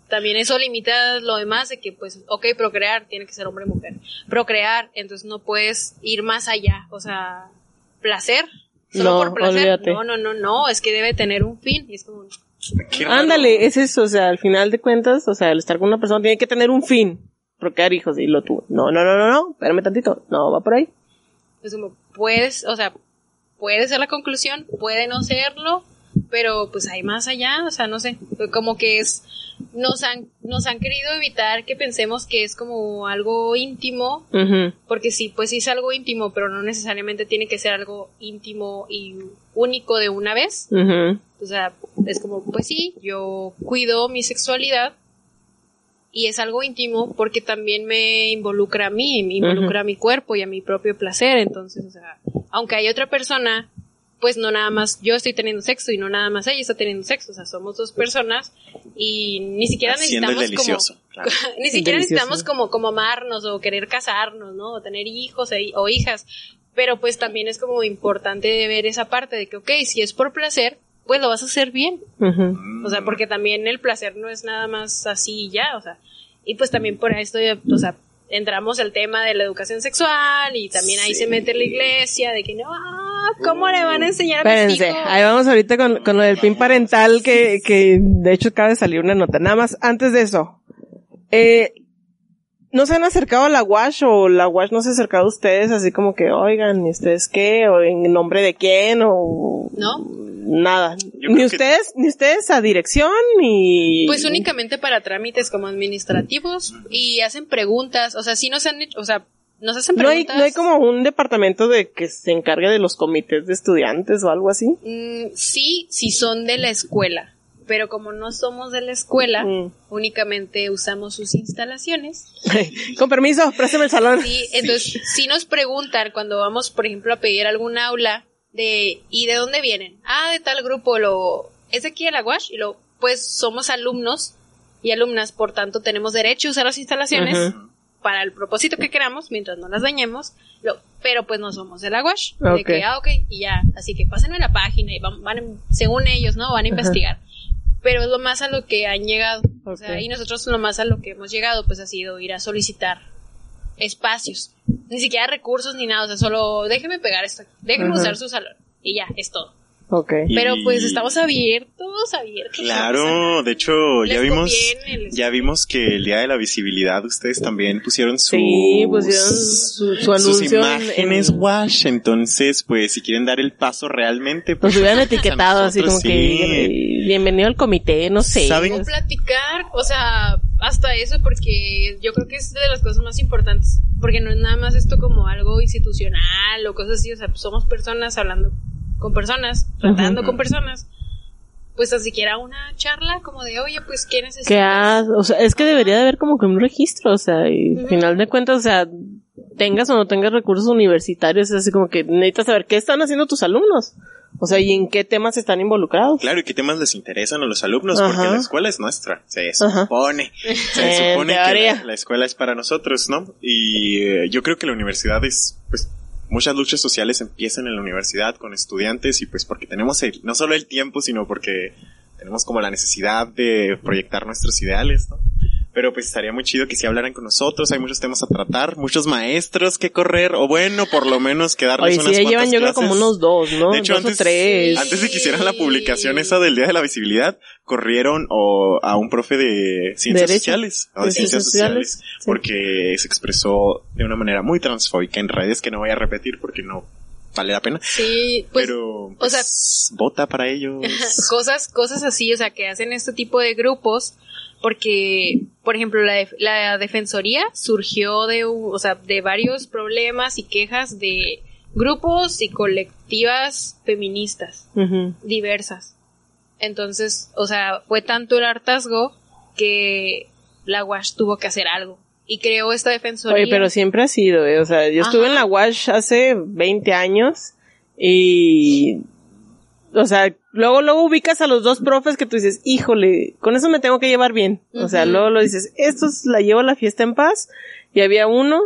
también eso limita lo demás de que pues, ok, procrear tiene que ser hombre o mujer, procrear, entonces no puedes ir más allá, o sea, placer, solo No, por placer, olvídate. no, no, no, no, es que debe tener un fin y es como. Ándale, es eso, o sea, al final de cuentas, o sea, el estar con una persona tiene que tener un fin. Procrear hijos, y lo tú. No, no, no, no, no, espérame tantito. No, va por ahí. es como, puedes, o sea, puede ser la conclusión, puede no serlo, pero pues hay más allá, o sea, no sé, como que es, nos han, nos han querido evitar que pensemos que es como algo íntimo, Ujú. porque sí, pues sí es algo íntimo, pero no necesariamente tiene que ser algo íntimo y único de una vez, Ujú. o sea, es como, pues sí, yo cuido mi sexualidad y es algo íntimo porque también me involucra a mí, me involucra a mi cuerpo y a mi propio placer. Entonces, o sea, aunque hay otra persona, pues no nada más yo estoy teniendo sexo y no nada más ella está teniendo sexo. O sea, somos dos personas y ni siquiera Haciendo el necesitamos delicioso. como... claro. ni siquiera Delicioso. necesitamos como, como amarnos o querer casarnos, ¿no? O tener hijos e- o hijas. Pero pues también es como importante de ver esa parte de que, ok, si es por placer, pues lo vas a hacer bien. O sea, porque también el placer no es nada más así y ya, o sea, y pues también por esto, o sea, entramos al tema de la educación sexual y también ahí se mete la iglesia de que no, ah, ¿cómo le van a enseñar a mis Espérense, hijos? ahí vamos ahorita con, con lo del pin parental que, que de hecho acaba de salir una nota. Nada más, antes de eso, eh, ¿no se han acercado a la WASH o la WASH no se ha acercado a ustedes así como que, oigan, ¿y ustedes qué? ¿O en nombre de quién? ¿O ¿No? Nada? Yo Ni que- ustedes, ni ustedes a dirección, ni... Pues únicamente para trámites como administrativos y hacen preguntas, o sea, sí nos han hecho, o sea, nos hacen ¿No hay, preguntas. no hay como un departamento de que se encargue de los comités de estudiantes o algo así? Mm, sí, sí son de la escuela, pero como no somos de la escuela, Mm. únicamente usamos sus instalaciones Con permiso, préstame el salón. Sí, entonces sí nos preguntan cuando vamos, por ejemplo, a pedir algún aula de ¿y de dónde vienen? Ah, de tal grupo, lo es de aquí de la y lo pues somos alumnos y alumnas, por tanto tenemos derecho a usar las instalaciones para el propósito que queramos mientras no las dañemos, lo, pero pues no somos de la de que ah, ok, y ya, así que pásenme la página y van, van a- según ellos, ¿no? Van a investigar. Pero es lo más a lo que han llegado. O sea, y nosotros lo más a lo que hemos llegado, pues ha sido ir a solicitar espacios. Ni siquiera recursos ni nada. O sea, solo déjeme pegar esto. Déjeme usar su salón. Y ya, es todo. Ok. Y- Pero pues estamos abiertos, abiertos. Claro, de hecho, ya vimos, conviene, ya vimos que el día de la visibilidad ustedes también pusieron sus, Sí, pusieron su, su sus anuncio en- imágenes en- wash, entonces, pues, si quieren dar el paso realmente, pues, Nos hubieran etiquetado así como que bienvenido al comité, no sé. ¿Saben? O platicar, o sea, hasta eso, porque yo creo que es de las cosas más importantes. Porque no es nada más esto como algo institucional o cosas así. O sea, pues somos personas hablando con personas, tratando con personas. Pues tan siquiera una charla como de, oye, pues, ¿qué necesitas? Que has- o sea, es que debería de haber como que un registro, o sea, y al final de cuentas, o sea, tengas o no tengas recursos universitarios, es así como que necesitas saber qué están haciendo tus alumnos. O sea, y en qué temas están involucrados. Claro, y qué temas les interesan a los alumnos, Ajá. porque la escuela es nuestra, se Ajá. supone. Se En supone que la, la escuela es para nosotros, ¿no? Y eh, yo creo que la universidad es, pues, muchas luchas sociales empiezan en la universidad con estudiantes y pues porque tenemos el, no solo el tiempo, sino porque tenemos como la necesidad de proyectar nuestros ideales, ¿no? Pero pues estaría muy chido que si hablaran con nosotros, hay muchos temas a tratar, muchos maestros que correr, o bueno, por lo menos quedarles Oye, unas ya llevan yo creo como unos dos, ¿no? De hecho, dos antes, o tres. antes de que hicieran la publicación esa del Día de la Visibilidad, corrieron o, a un profe de ciencias Derecho. sociales, o de, De ciencias, ciencias sociales, sociales, sí. porque se expresó de una manera muy transfóbica en redes que no voy a repetir porque no vale la pena. Sí, pues, pero, o sea- pues, vota para ellos. cosas, cosas así, o sea, que hacen este tipo de grupos, porque, por ejemplo, la, la defensoría surgió de, o sea, de varios problemas y quejas de grupos y colectivas feministas diversas. Entonces, o sea, fue tanto el hartazgo que la WASH tuvo que hacer algo y creó esta defensoría. Oye, pero siempre ha sido, eh, o sea, yo estuve en la WASH hace 20 años y o sea, luego, luego ubicas a los dos profes que tú dices, híjole, con eso me tengo que llevar bien. O sea, luego lo dices, estos la llevo a la fiesta en paz. Y había uno,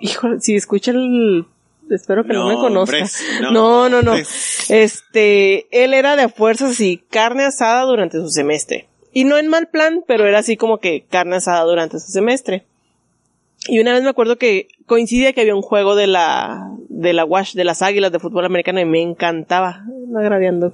híjole, si escucha el, espero que no, me conozca. Nombres, no, no, no. nombres. Este, él era de a fuerzas así, carne asada durante su semestre. Y no en mal plan, pero era así como que carne asada durante su semestre. Y una vez me acuerdo que coincidía que había un juego de la, de la Wash, de las águilas de fútbol americano y me encantaba, agraviando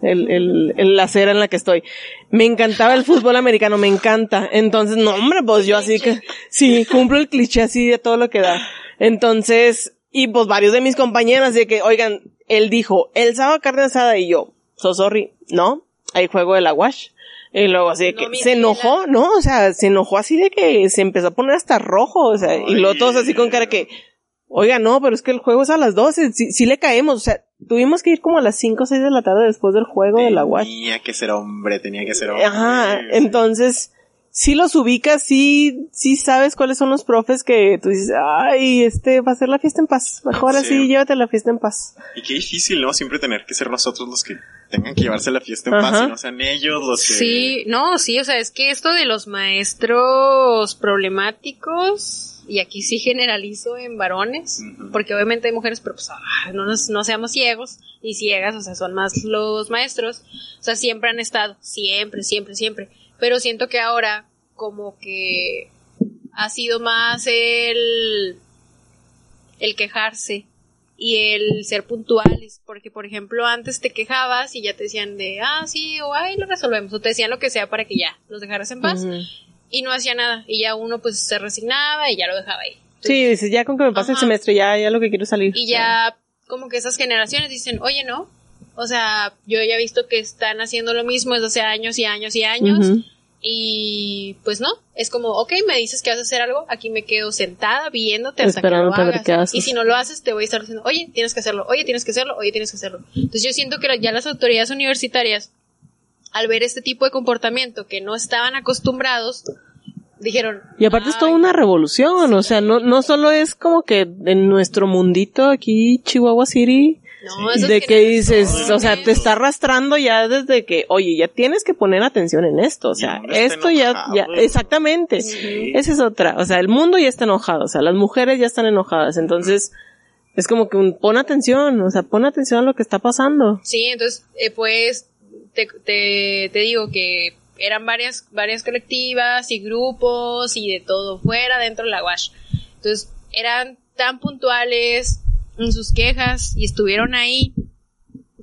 el, el, el- la acera en la que estoy. Me encantaba el fútbol americano, me encanta. Entonces, no hombre, pues yo así que, sí, cumplo el cliché así de todo lo que da. Entonces, y pues varios de mis compañeras de que, oigan, él dijo, el sábado carne asada y yo, so sorry, no, hay juego de la Wash. Y luego así de No, que se enojó, ¿no? O sea, se enojó así de que se empezó a poner hasta rojo, o sea, y luego todos así con cara que, oiga, no, pero es que el juego es a las 12, sí, sí le caemos, o sea, tuvimos que ir como a las 5 o 6 de la tarde después del juego de la Wash. Tenía que ser hombre, tenía que ser hombre. Ajá, entonces, si los ubicas, sí, sí sabes cuáles son los profes que tú dices, ay, este va a ser la fiesta en paz, mejor Sí. así, llévate la fiesta en paz. Y qué difícil, ¿no? Siempre tener que ser nosotros los que tengan que llevarse la fiesta en paz y no sean ellos los que... Sí, no, sí, o sea, es que esto de los maestros problemáticos, y aquí sí generalizo en varones, porque obviamente hay mujeres, pero pues ah, no, nos- no seamos ciegos y ciegas, o sea, son más los maestros, o sea, siempre han estado, siempre, siempre, siempre, pero siento que ahora como que ha sido más el, el quejarse y el ser puntuales, porque por ejemplo antes te quejabas y ya te decían de, ah, sí, o ay, lo resolvemos, o te decían lo que sea para que ya los dejaras en paz y no hacía nada y ya uno pues se resignaba y ya lo dejaba ahí. Sí, dices, ya con que me pase el semestre, ya, ya lo que quiero salir. Y ya como que esas generaciones dicen, oye, no, o sea, yo ya he visto que están haciendo lo mismo desde hace años y años y años Ujú. Y pues no, es como, ok, me dices que vas a hacer algo, aquí me quedo sentada viéndote hasta Esperándote que lo ver hagas. qué haces. Y si no lo haces, te voy a estar diciendo, oye, tienes que hacerlo, oye, tienes que hacerlo, oye, tienes que hacerlo. Entonces yo siento que ya las autoridades universitarias, al ver este tipo de comportamiento que no estaban acostumbrados, dijeron... Y aparte es toda "Ay, una revolución, o sea, no, no solo es como que en nuestro mundito aquí, Chihuahua City, no, esas de que dices, o sea, te está arrastrando ya desde que, oye, ya tienes que poner atención en esto, o sea, esto ya, ya, exactamente, Sí. esa es otra, o sea, el mundo ya está enojado, o sea, las mujeres ya están enojadas, entonces, es como que un, pon atención, o sea, pon atención a lo que está pasando. Sí, entonces, eh, pues, te, te, te digo que eran varias, varias colectivas y grupos y de todo fuera dentro de la WASH. Entonces, eran tan puntuales en sus quejas y estuvieron ahí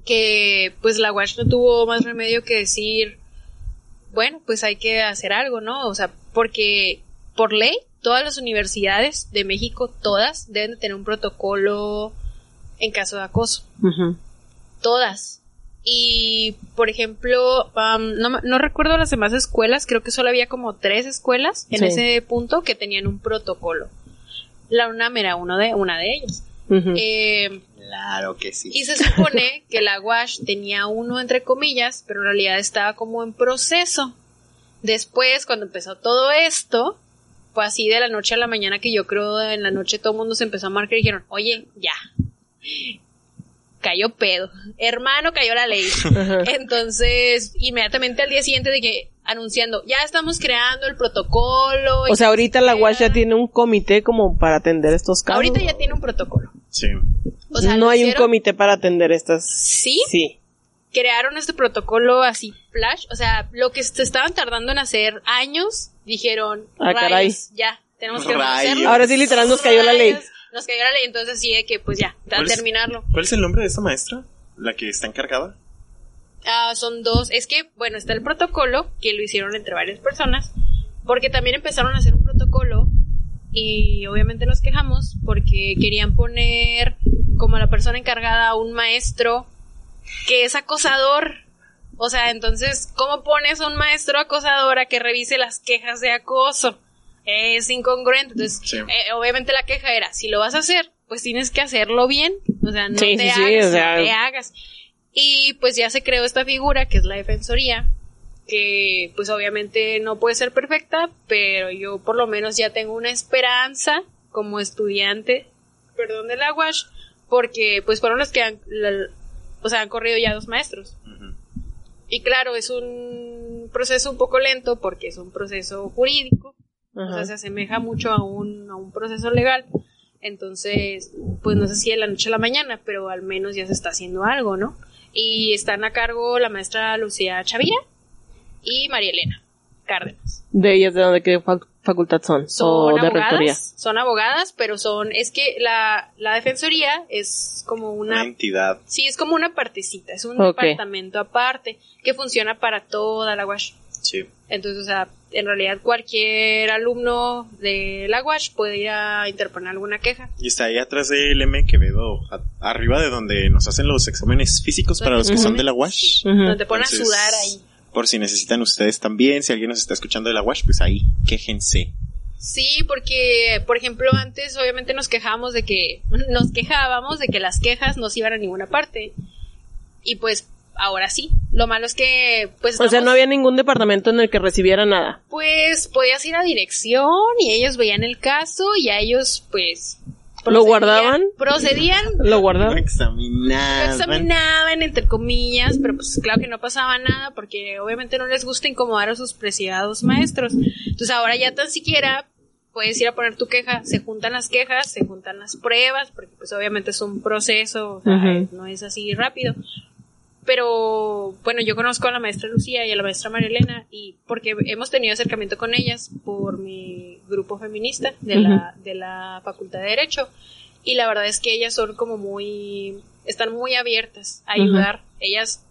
que, pues, la WASH no tuvo más remedio que decir, bueno, pues hay que hacer algo, ¿no? O sea, porque por ley, todas las universidades de México, todas, deben de tener un protocolo en caso de acoso todas. Y, por ejemplo, no, no recuerdo las demás escuelas, creo que solo había como tres escuelas en Sí. ese punto que tenían un protocolo. La UNAM era uno de, una de ellas. Eh, Claro que sí. y se supone que la WASH tenía uno entre comillas, pero en realidad estaba como en proceso. Después, cuando empezó todo esto, fue así de la noche a la mañana que yo creo en la noche todo el mundo se empezó a marcar y dijeron, oye, ya. Cayó pedo. Hermano, cayó la ley. Entonces, inmediatamente al día siguiente de que anunciando, ya estamos creando el protocolo. O sea, ahorita la UASH ya tiene un comité como para atender estos casos. Ahorita ya tiene un protocolo. Sí. O sea, no hay un comité para atender estas. Sí, Sí. crearon este protocolo así flash, o sea, lo que se estaban tardando en hacer años, dijeron, Ah, rayos, caray. ya, tenemos que hacerlo. Ahora sí, literal, nos cayó la ley. Nos cayó la ley, entonces sí, de que pues ya, a ¿Cuál es- terminarlo. ¿Cuál es el nombre de esta maestra? ¿La que está encargada? Ah, son dos, es que, bueno, está el protocolo, que lo hicieron entre varias personas, porque también empezaron a hacer un protocolo y obviamente nos quejamos porque querían poner como la persona encargada a un maestro que es acosador. O sea, entonces, ¿cómo pones a un maestro acosador a que revise las quejas de acoso? Es incongruente. Entonces, Sí. eh, obviamente la queja era, si lo vas a hacer, pues tienes que hacerlo bien. O sea, no Sí, te sí, sí, hagas, o sea- no te hagas. Y pues ya se creó esta figura que es la defensoría, que pues obviamente no puede ser perfecta, pero yo por lo menos ya tengo una esperanza como estudiante, perdón, de la UASH, porque pues fueron los que han- la- o sea, han corrido ya dos maestros. Y claro, es un proceso un poco lento porque es un proceso jurídico, o sea, se asemeja mucho a un, a un proceso legal. Entonces, pues no sé si de la noche a la mañana, pero al menos ya se está haciendo algo, ¿no? Y están a cargo la maestra Lucía Chavira y María Elena Cárdenas. ¿De ellas de dónde qué fac- facultad son? Son ¿O de rectoría? abogadas, son abogadas, pero son, es que la, la defensoría es como Una una entidad. Sí, es como una partecita, es un departamento aparte que funciona para toda la UASH. Sí. Entonces, o sea, en realidad cualquier alumno de la UASH puede ir a interponer alguna queja. Y está ahí atrás del M Quevedo, a- arriba de donde nos hacen los exámenes físicos para los que son de la WASH. Ujú. Donde te ponen a sudar ahí. Por si necesitan ustedes también, si alguien nos está escuchando de la WASH, pues ahí, quéjense. Sí, porque, por ejemplo, antes obviamente nos quejábamos de que, nos quejábamos de que las quejas no se iban a ninguna parte. Y pues, ahora sí. Lo malo es que, pues, O sea, no había ningún departamento en el que recibiera nada. Pues podías ir a dirección y ellos veían el caso y a ellos pues... ¿Lo guardaban? Procedían, Lo guardaban. lo examinaban. examinaban entre comillas, pero pues claro que no pasaba nada porque obviamente no les gusta incomodar a sus preciados maestros. Entonces ahora ya tan siquiera puedes ir a poner tu queja, se juntan las quejas, se juntan las pruebas, porque pues obviamente es un proceso, o sea, Ujú. no es así rápido. Pero bueno, yo conozco a la maestra Lucía y a la maestra María Elena y porque hemos tenido acercamiento con ellas por mi grupo feminista de, la, de la Facultad de Derecho y la verdad es que ellas son como muy, están muy abiertas a ayudar. Ellas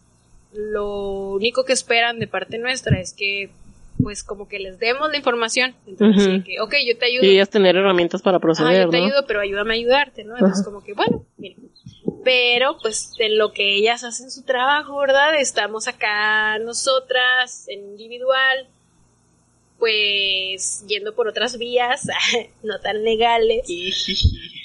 lo único que esperan de parte nuestra es que pues como que les demos la información. Entonces, de que, ok, yo te ayudo. Y ellas tener herramientas para Ah, proceder, yo te ¿no? ayudo, pero ayúdame a ayudarte, ¿no? Entonces, como que, bueno, mira. Pero, pues, en lo que ellas hacen su trabajo, ¿verdad? Estamos acá nosotras, en individual, pues, yendo por otras vías, no tan legales.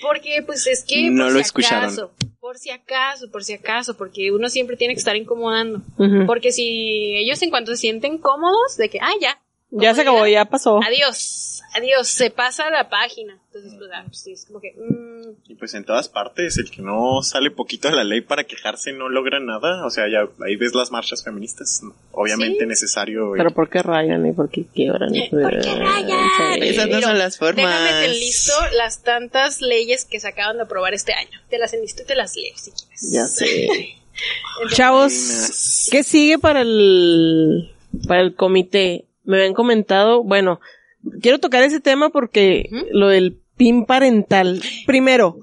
Porque, pues, es que, No por lo si escucharon. acaso, por si acaso, por si acaso, porque uno siempre tiene que estar incomodando. Porque si ellos en cuanto se sienten cómodos, de que, ah, ya. Ya se acabó, ya pasó. Adiós, adiós, se pasa la página. Entonces, pues, ah, pues, sí, es como que, mm, Y pues en todas partes, el que no sale poquito de la ley para quejarse no logra nada. O sea, ya ahí ves las marchas feministas. Obviamente Sí. necesario. Pero ¿por qué rayan y por qué quiebran? ¿Por qué rayan? Sí. Esas no Pero son las formas. Déjame te listo las tantas leyes que se acaban de aprobar este año. Te las enlisto y te las leo si quieres. Ya sé. Entonces, Chavos, ¿qué sigue para el para el comité? Me habían comentado, bueno, quiero tocar ese tema porque lo del PIN parental. Primero,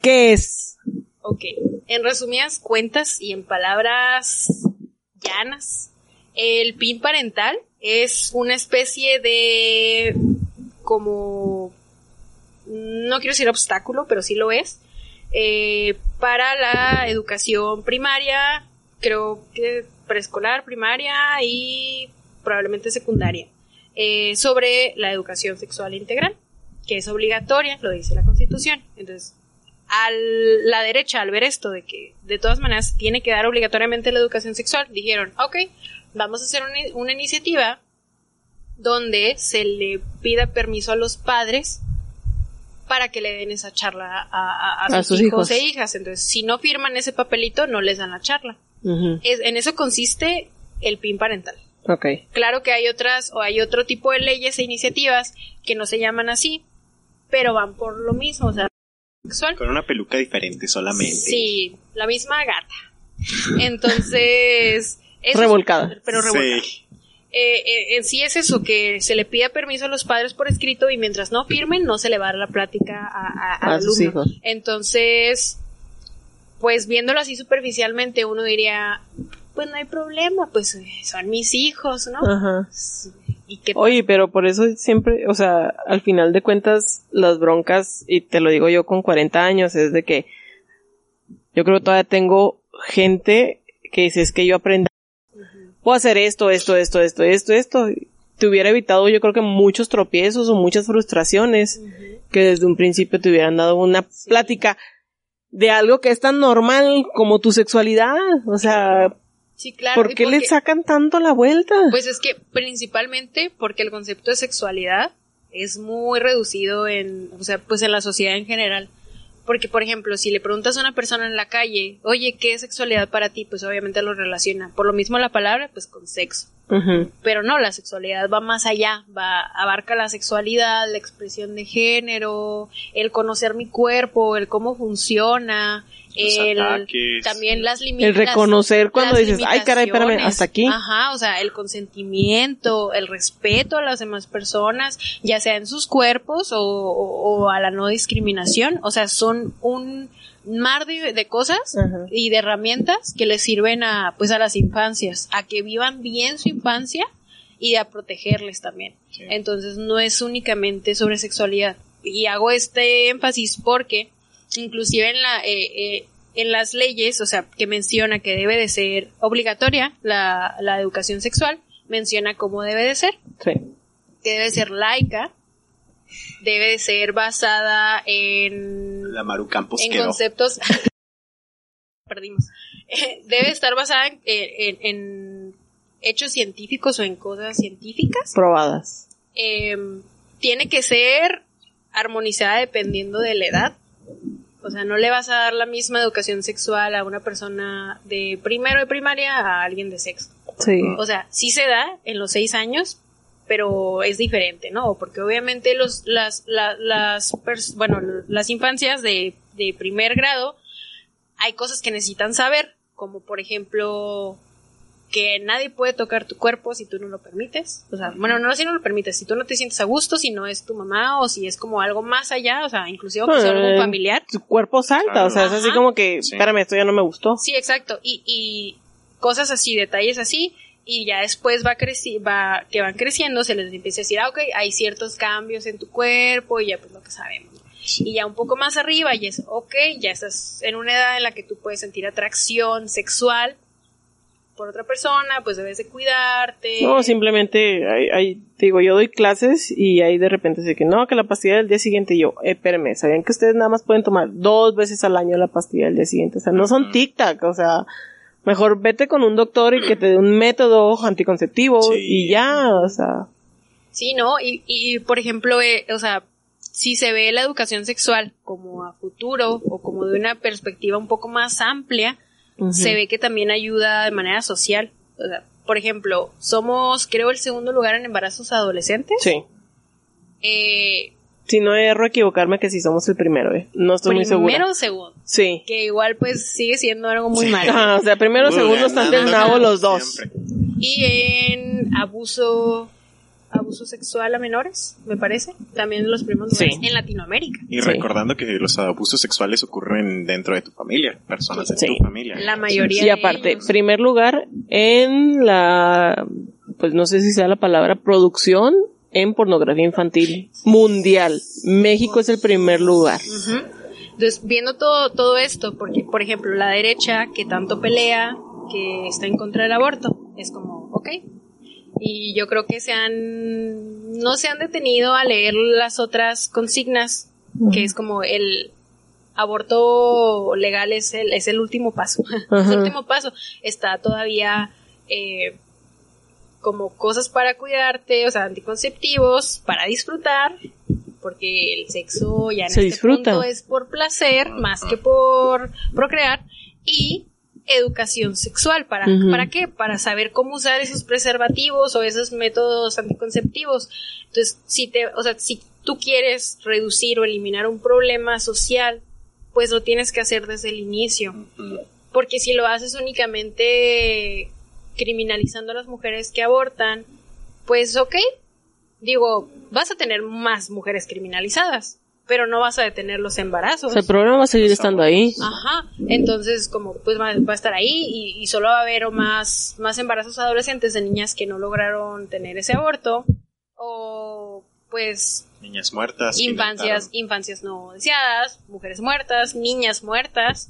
¿qué es? Ok, en resumidas cuentas y en palabras llanas, el PIN parental es una especie de como no quiero decir obstáculo, pero sí lo es, eh, para la educación primaria, creo que preescolar, primaria y probablemente secundaria, eh, sobre la educación sexual integral, que es obligatoria, lo dice la Constitución. Entonces, a la derecha, al ver esto de que de todas maneras tiene que dar obligatoriamente la educación sexual, dijeron, ok, vamos a hacer una, una iniciativa donde se le pida permiso a los padres para que le den esa charla a, a- a A sus, hijos, hijos. e hijas. Entonces, si no firman ese papelito, no les dan la charla. Es- en eso consiste el PIN parental. Ok. Claro que hay otras o hay otro tipo de leyes e iniciativas que no se llaman así, pero van por lo mismo, o sea, sexual. Con una peluca diferente solamente. Sí, la misma gata. Entonces, es- Revolcada. pero revolcada. Sí. Eh, eh, en sí es eso, que se le pida permiso a los padres por escrito y mientras no firmen no se le va a dar la plática a, a- al A sus alumno. hijos. Entonces, pues viéndolo así superficialmente uno diría, pues no hay problema, pues eh, son mis hijos, ¿no? Ajá. Y que Oye, pero por eso siempre, o sea, al final de cuentas, las broncas, y te lo digo yo con 40 años, es de que yo creo que todavía tengo gente que dice, es que yo aprendí, puedo hacer esto, esto, esto, esto, esto, esto. Te hubiera evitado yo creo que muchos tropiezos o muchas frustraciones que desde un principio te hubieran dado una plática de algo que es tan normal como tu sexualidad. O sea, Sí, claro. ¿por qué le porque- sacan tanto la vuelta? Pues es que principalmente porque el concepto de sexualidad es muy reducido en, o sea, pues en la sociedad en general. Porque, por ejemplo, si le preguntas a una persona en la calle, oye, ¿qué es sexualidad para ti? Pues obviamente lo relaciona. Por lo mismo la palabra, pues con sexo. Pero no, la sexualidad va más allá, va, abarca la sexualidad, la expresión de género, el conocer mi cuerpo, el cómo funciona, el, ataques. también las El limitaciones. reconocer cuando dices, ay, caray, espérame, hasta aquí. Ajá, o sea, el consentimiento, el respeto a las demás personas, ya sea en sus cuerpos o, o- o a la no discriminación, o sea, son un mar de, de cosas Ajá. y de herramientas que les sirven a, pues, a las infancias, a que vivan bien su infancia y a protegerles también. Sí. Entonces, no es únicamente sobre sexualidad. Y hago este énfasis porque, inclusive en la, eh, eh, en las leyes, o sea, que menciona que debe de ser obligatoria la, la educación sexual, menciona cómo debe de ser, Sí. que debe ser laica, debe de ser basada en La Maru Campos en quedó. conceptos perdimos Eh, debe estar basada en, en- en hechos científicos o en cosas científicas Probadas. Eh, tiene que ser armonizada dependiendo de la edad o sea no le vas a dar la misma educación sexual a una persona de primero de primaria a alguien de sexto Sí. o sea, sí se da en los seis años, pero es diferente, ¿no? Porque obviamente los, las, la- las, bueno, las infancias de, de primer grado, hay cosas que necesitan saber, como por ejemplo, que nadie puede tocar tu cuerpo si tú no lo permites. O sea, bueno, no si no lo permites, si tú no te sientes a gusto, si no es tu mamá o si es como algo más allá, o sea, inclusive aunque sea algo Eh, familiar. Tu cuerpo salta, Claro. o sea, es así Ajá. como que, Sí. espérame, esto ya no me gustó. Sí, exacto. Y, y cosas así, detalles así. Y ya después va, creci va que van creciendo, se les empieza a decir, ah, ok, hay ciertos cambios en tu cuerpo y ya pues lo que sabemos. Y ya un poco más arriba ya es, ok, ya estás en una edad en la que tú puedes sentir atracción sexual por otra persona, pues debes de cuidarte. No, simplemente, hay, hay- te digo, yo doy clases y ahí de repente sé que no, que la pastilla del día siguiente y yo, eh, espérame, ¿sabían que ustedes nada más pueden tomar dos veces al año la pastilla del día siguiente? O sea, no son tic-tac, o sea, mejor vete con un doctor y que te dé un método anticonceptivo Sí. y ya, o sea, Sí, ¿no? Y, y por ejemplo, eh, o sea, si se ve la educación sexual como a futuro o como de una perspectiva un poco más amplia, se ve que también ayuda de manera social. O sea, por ejemplo, somos, creo, el segundo lugar en embarazos adolescentes. Sí. Eh, Si no erro equivocarme que si somos el primero, eh. No estoy muy segura. primero o segundo. Sí. Que igual pues sigue siendo algo muy malo. Ajá, o sea, primero, Uy, segundo están del nabo los dos. siempre. Y en abuso, abuso sexual a menores, me parece. También en los primeros Sí. lugares en Latinoamérica. Y Sí. recordando que los abusos sexuales ocurren dentro de tu familia, personas de Sí. tu familia. La mayoría Y de aparte, ellos. primer lugar en la, pues no sé si sea la palabra, producción en pornografía infantil mundial. México es el primer lugar. Entonces, viendo todo, todo esto, porque, por ejemplo, la derecha que tanto pelea, que está en contra del aborto, es como, ok. Y yo creo que se han, no se han detenido a leer las otras consignas, que es como el aborto legal es el, es el último paso. es el último paso. Está todavía, eh, como cosas para cuidarte, o sea, anticonceptivos, para disfrutar, porque el sexo ya en Se este disfruta. punto es por placer más que por procrear y educación sexual. Para para qué para saber cómo usar esos preservativos o esos métodos anticonceptivos. Entonces si te o sea si tú quieres reducir o eliminar un problema social pues lo tienes que hacer desde el inicio. Porque si lo haces únicamente criminalizando a las mujeres que abortan, pues ok, digo, vas a tener más mujeres criminalizadas, pero no vas a detener los O embarazos. sea, el problema va a seguir estando ahí. Ajá, entonces como pues va, va a estar ahí y, y solo va a haber más, más embarazos adolescentes de niñas que no lograron tener ese aborto o pues Niñas muertas. infancias, infancias no deseadas, mujeres muertas, niñas muertas,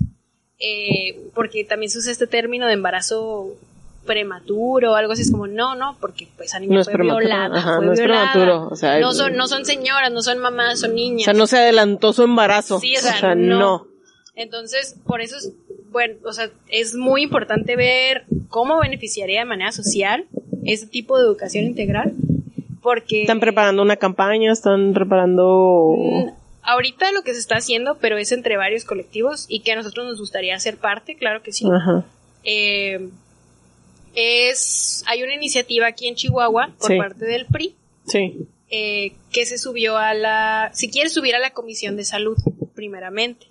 eh, porque también se usa este término de embarazo prematuro o algo así, es como, no, no, porque pues esa niña No es fue prematuro, violada, ajá, fue no es violada. prematuro, o sea, no son, no son señoras, no son mamás, son O niñas. sea, no se adelantó su embarazo. Sí, o sea, no. no. Entonces, por eso es, bueno, o sea, es muy importante ver cómo beneficiaría de manera social ese tipo de educación integral, porque... Están preparando una campaña, están preparando... Mm, ahorita lo que se está haciendo, pero es entre varios colectivos y que a nosotros nos gustaría ser parte, claro que sí. Ajá. Eh, es, hay una iniciativa aquí en Chihuahua por Sí. parte del PRI Sí. eh, que se subió a la, si quiere subir a la Comisión de Salud, primeramente,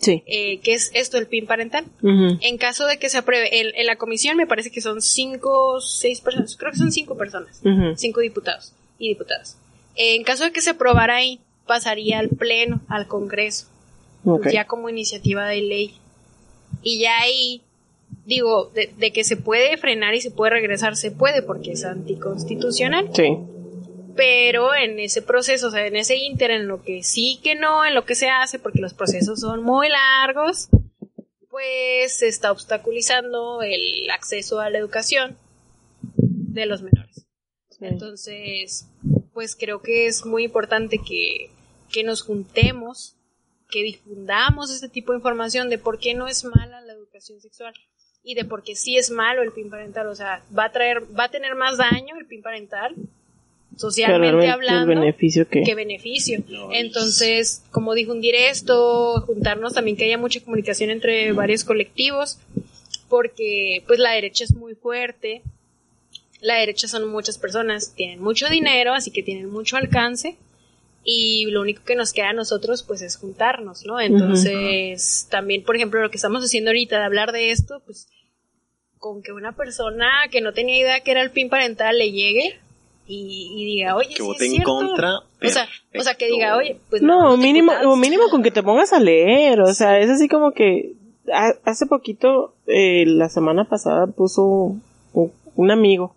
Sí. eh, que es esto, el PIN parental. En caso de que se apruebe, en, en la comisión me parece que son cinco, seis personas, creo que son cinco personas, cinco diputados y diputadas. En caso de que se aprobara ahí, pasaría al Pleno, al Congreso, ya como iniciativa de ley. Y ya ahí, digo, de, de que se puede frenar y se puede regresar, se puede porque es anticonstitucional Sí. pero en ese proceso, o sea, en ese inter, en lo que sí que no, en lo que se hace, porque los procesos son muy largos, pues se está obstaculizando el acceso a la educación de los menores. Entonces, pues creo que es muy importante que, que nos juntemos, que difundamos este tipo de información de por qué no es mala la educación sexual y de por qué sí es malo el PIN parental. O sea, va a traer, va a tener más daño el PIN parental, socialmente hablando, beneficio que... que beneficio. No, Entonces, como difundir esto, juntarnos también que haya mucha comunicación entre varios colectivos, porque pues la derecha es muy fuerte, la derecha son muchas personas, tienen mucho dinero, así que tienen mucho alcance, y lo único que nos queda a nosotros pues es juntarnos, ¿no? Entonces, también, por ejemplo, lo que estamos haciendo ahorita de hablar de esto, pues con que una persona que no tenía idea que era el PIN parental le llegue y, y diga, oye, Que sí vote es en cierto. contra, O sea, o sea, que diga, oye, pues No, los mínimo, o mínimo con que te pongas a leer, o sea, es así como que ha- hace poquito, eh, la semana pasada puso un, un amigo,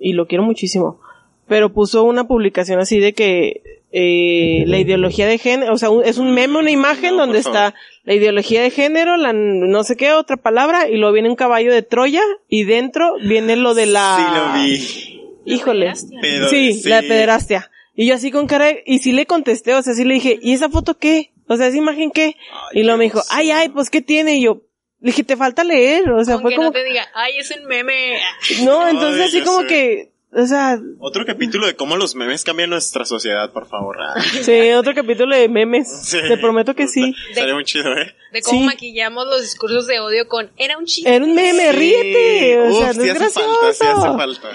y lo quiero muchísimo, pero puso una publicación así de que eh, la ideología de género, o sea, un- es un meme, una imagen No, donde está la ideología de género, la no sé qué, otra palabra, y luego viene un caballo de Troya, y dentro viene lo de la... Sí, lo vi. Híjole. pederastia. Pero, sí, sí. la pederastia. Y yo así con cara, de- y sí le contesté, o sea, sí le dije, ¿y esa foto qué? O sea, esa imagen qué? Ay, y luego me dijo, Dios. ay, ay, pues qué tiene, y yo, le dije, te falta leer, o sea, Con fue que como, no te diga, ay, es un meme. no, entonces Ay, así como sé. que, o sea, Otro capítulo de cómo los memes cambian nuestra sociedad, por favor. Ah, sí, otro capítulo de memes, sí. te prometo que sí. Estaría muy chido, ¿eh? De cómo Sí. maquillamos los discursos de odio con, era un chiste. Era un meme, Sí. ríete, o sea, no es hace falta, sí gracioso. hace falta.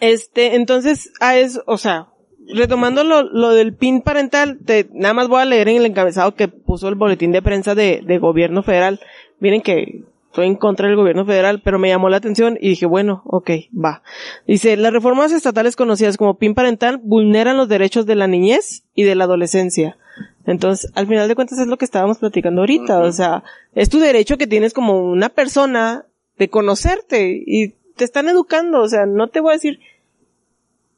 Este, entonces, a eso, o sea, retomando lo, lo del PIN parental, te, nada más voy a leer en el encabezado que puso el boletín de prensa de, de gobierno federal. Miren que estoy en contra del gobierno federal, pero me llamó la atención y dije, bueno, ok, va. Dice, las reformas estatales conocidas como PIN parental vulneran los derechos de la niñez y de la adolescencia. Entonces, al final de cuentas es lo que estábamos platicando ahorita, o sea, es tu derecho que tienes como una persona de conocerte y te están educando, o sea, no te voy a decir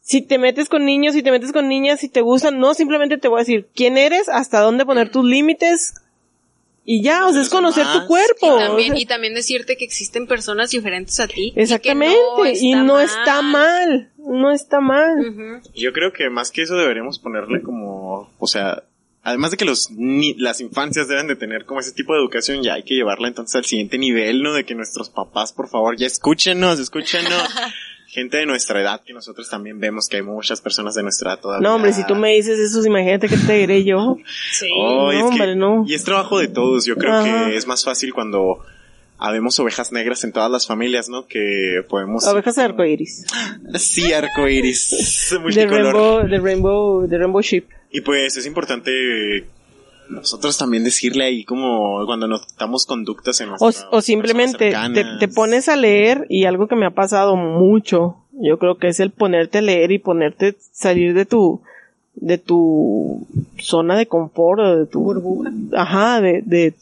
si te metes con niños, si te metes con niñas, si te gustan, no, simplemente te voy a decir quién eres, hasta dónde poner tus límites y ya, o sea, es conocer tu cuerpo. Y o también, sea, y también decirte que existen personas diferentes a ti. exactamente, y, no, está, mal, no está mal. Ujú. Yo creo que más que eso deberíamos ponerle como, o sea, además de que los ni las infancias deben de tener como ese tipo de educación, ya hay que llevarla entonces al siguiente nivel, ¿no? De que nuestros papás, por favor, ya escúchenos, escúchenos. Gente de nuestra edad, que nosotros también vemos que hay muchas personas de nuestra edad todavía. No, hombre, si tú me dices eso, imagínate qué te diré yo. Sí. Oh, no, que- hombre, no. Y es trabajo de todos. Yo creo Ajá. que es más fácil cuando habemos ovejas negras en todas las familias, ¿no? Que podemos... Ovejas de arcoiris. Sí, arcoiris. De multicolor. rainbow, de rainbow, de rainbow ship. Y pues es importante nosotros también decirle ahí como cuando notamos conductas en O, o simplemente te, pones a leer y algo que me ha pasado mucho, yo creo que es el ponerte a leer y ponerte, salir de tu, de tu zona de confort, o de tu burbuja. Ajá, de, de,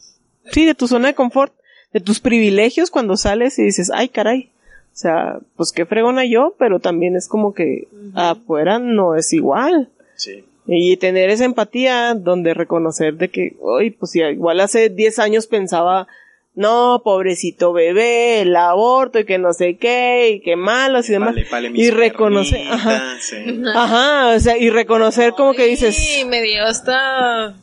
sí, de tu zona de confort, de tus privilegios cuando sales y dices, ay caray. O sea, pues qué fregona yo, pero también es como que afuera no es igual. Sí. Y tener esa empatía donde reconocer de que, hoy pues sí, igual hace 10 años pensaba, no, pobrecito bebé, el aborto y que no sé qué, y qué malos y demás. Vale, vale, y reconocer, ajá, sí. ajá, o sea, y reconocer como que dices, Sí, me dio hasta.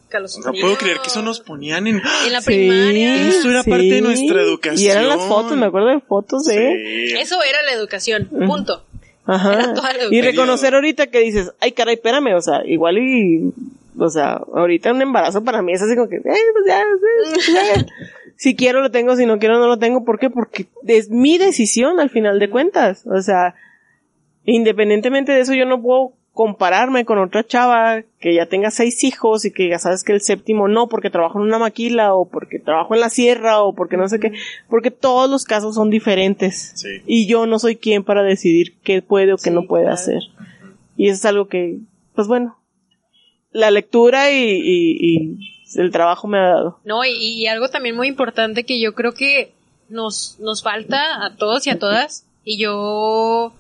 No puedo creer que eso nos ponían en... En la sí, primaria. Eso era parte de nuestra educación. Y eran las fotos, me acuerdo de fotos de, Sí. Eso era la educación, punto. Ajá. Y reconocer ahorita que dices, ay caray, espérame, o sea, igual y o sea, ahorita un embarazo para mí es así como que, eh, pues ya. si quiero lo tengo, si no quiero no lo tengo, ¿por qué? Porque es mi decisión al final de cuentas, o sea, independientemente de eso yo no puedo compararme con otra chava que ya tenga seis hijos y que ya sabes que el séptimo no porque trabajo en una maquila o porque trabajo en la sierra o porque no sé qué, porque todos los casos son diferentes Sí. y yo no soy quien para decidir qué puede o qué Sí, no puede claro. hacer. Y eso es algo que, pues bueno, la lectura y, y- y el trabajo me ha dado. No, y, y algo también muy importante que yo creo que nos, nos falta a todos y a todas, y yo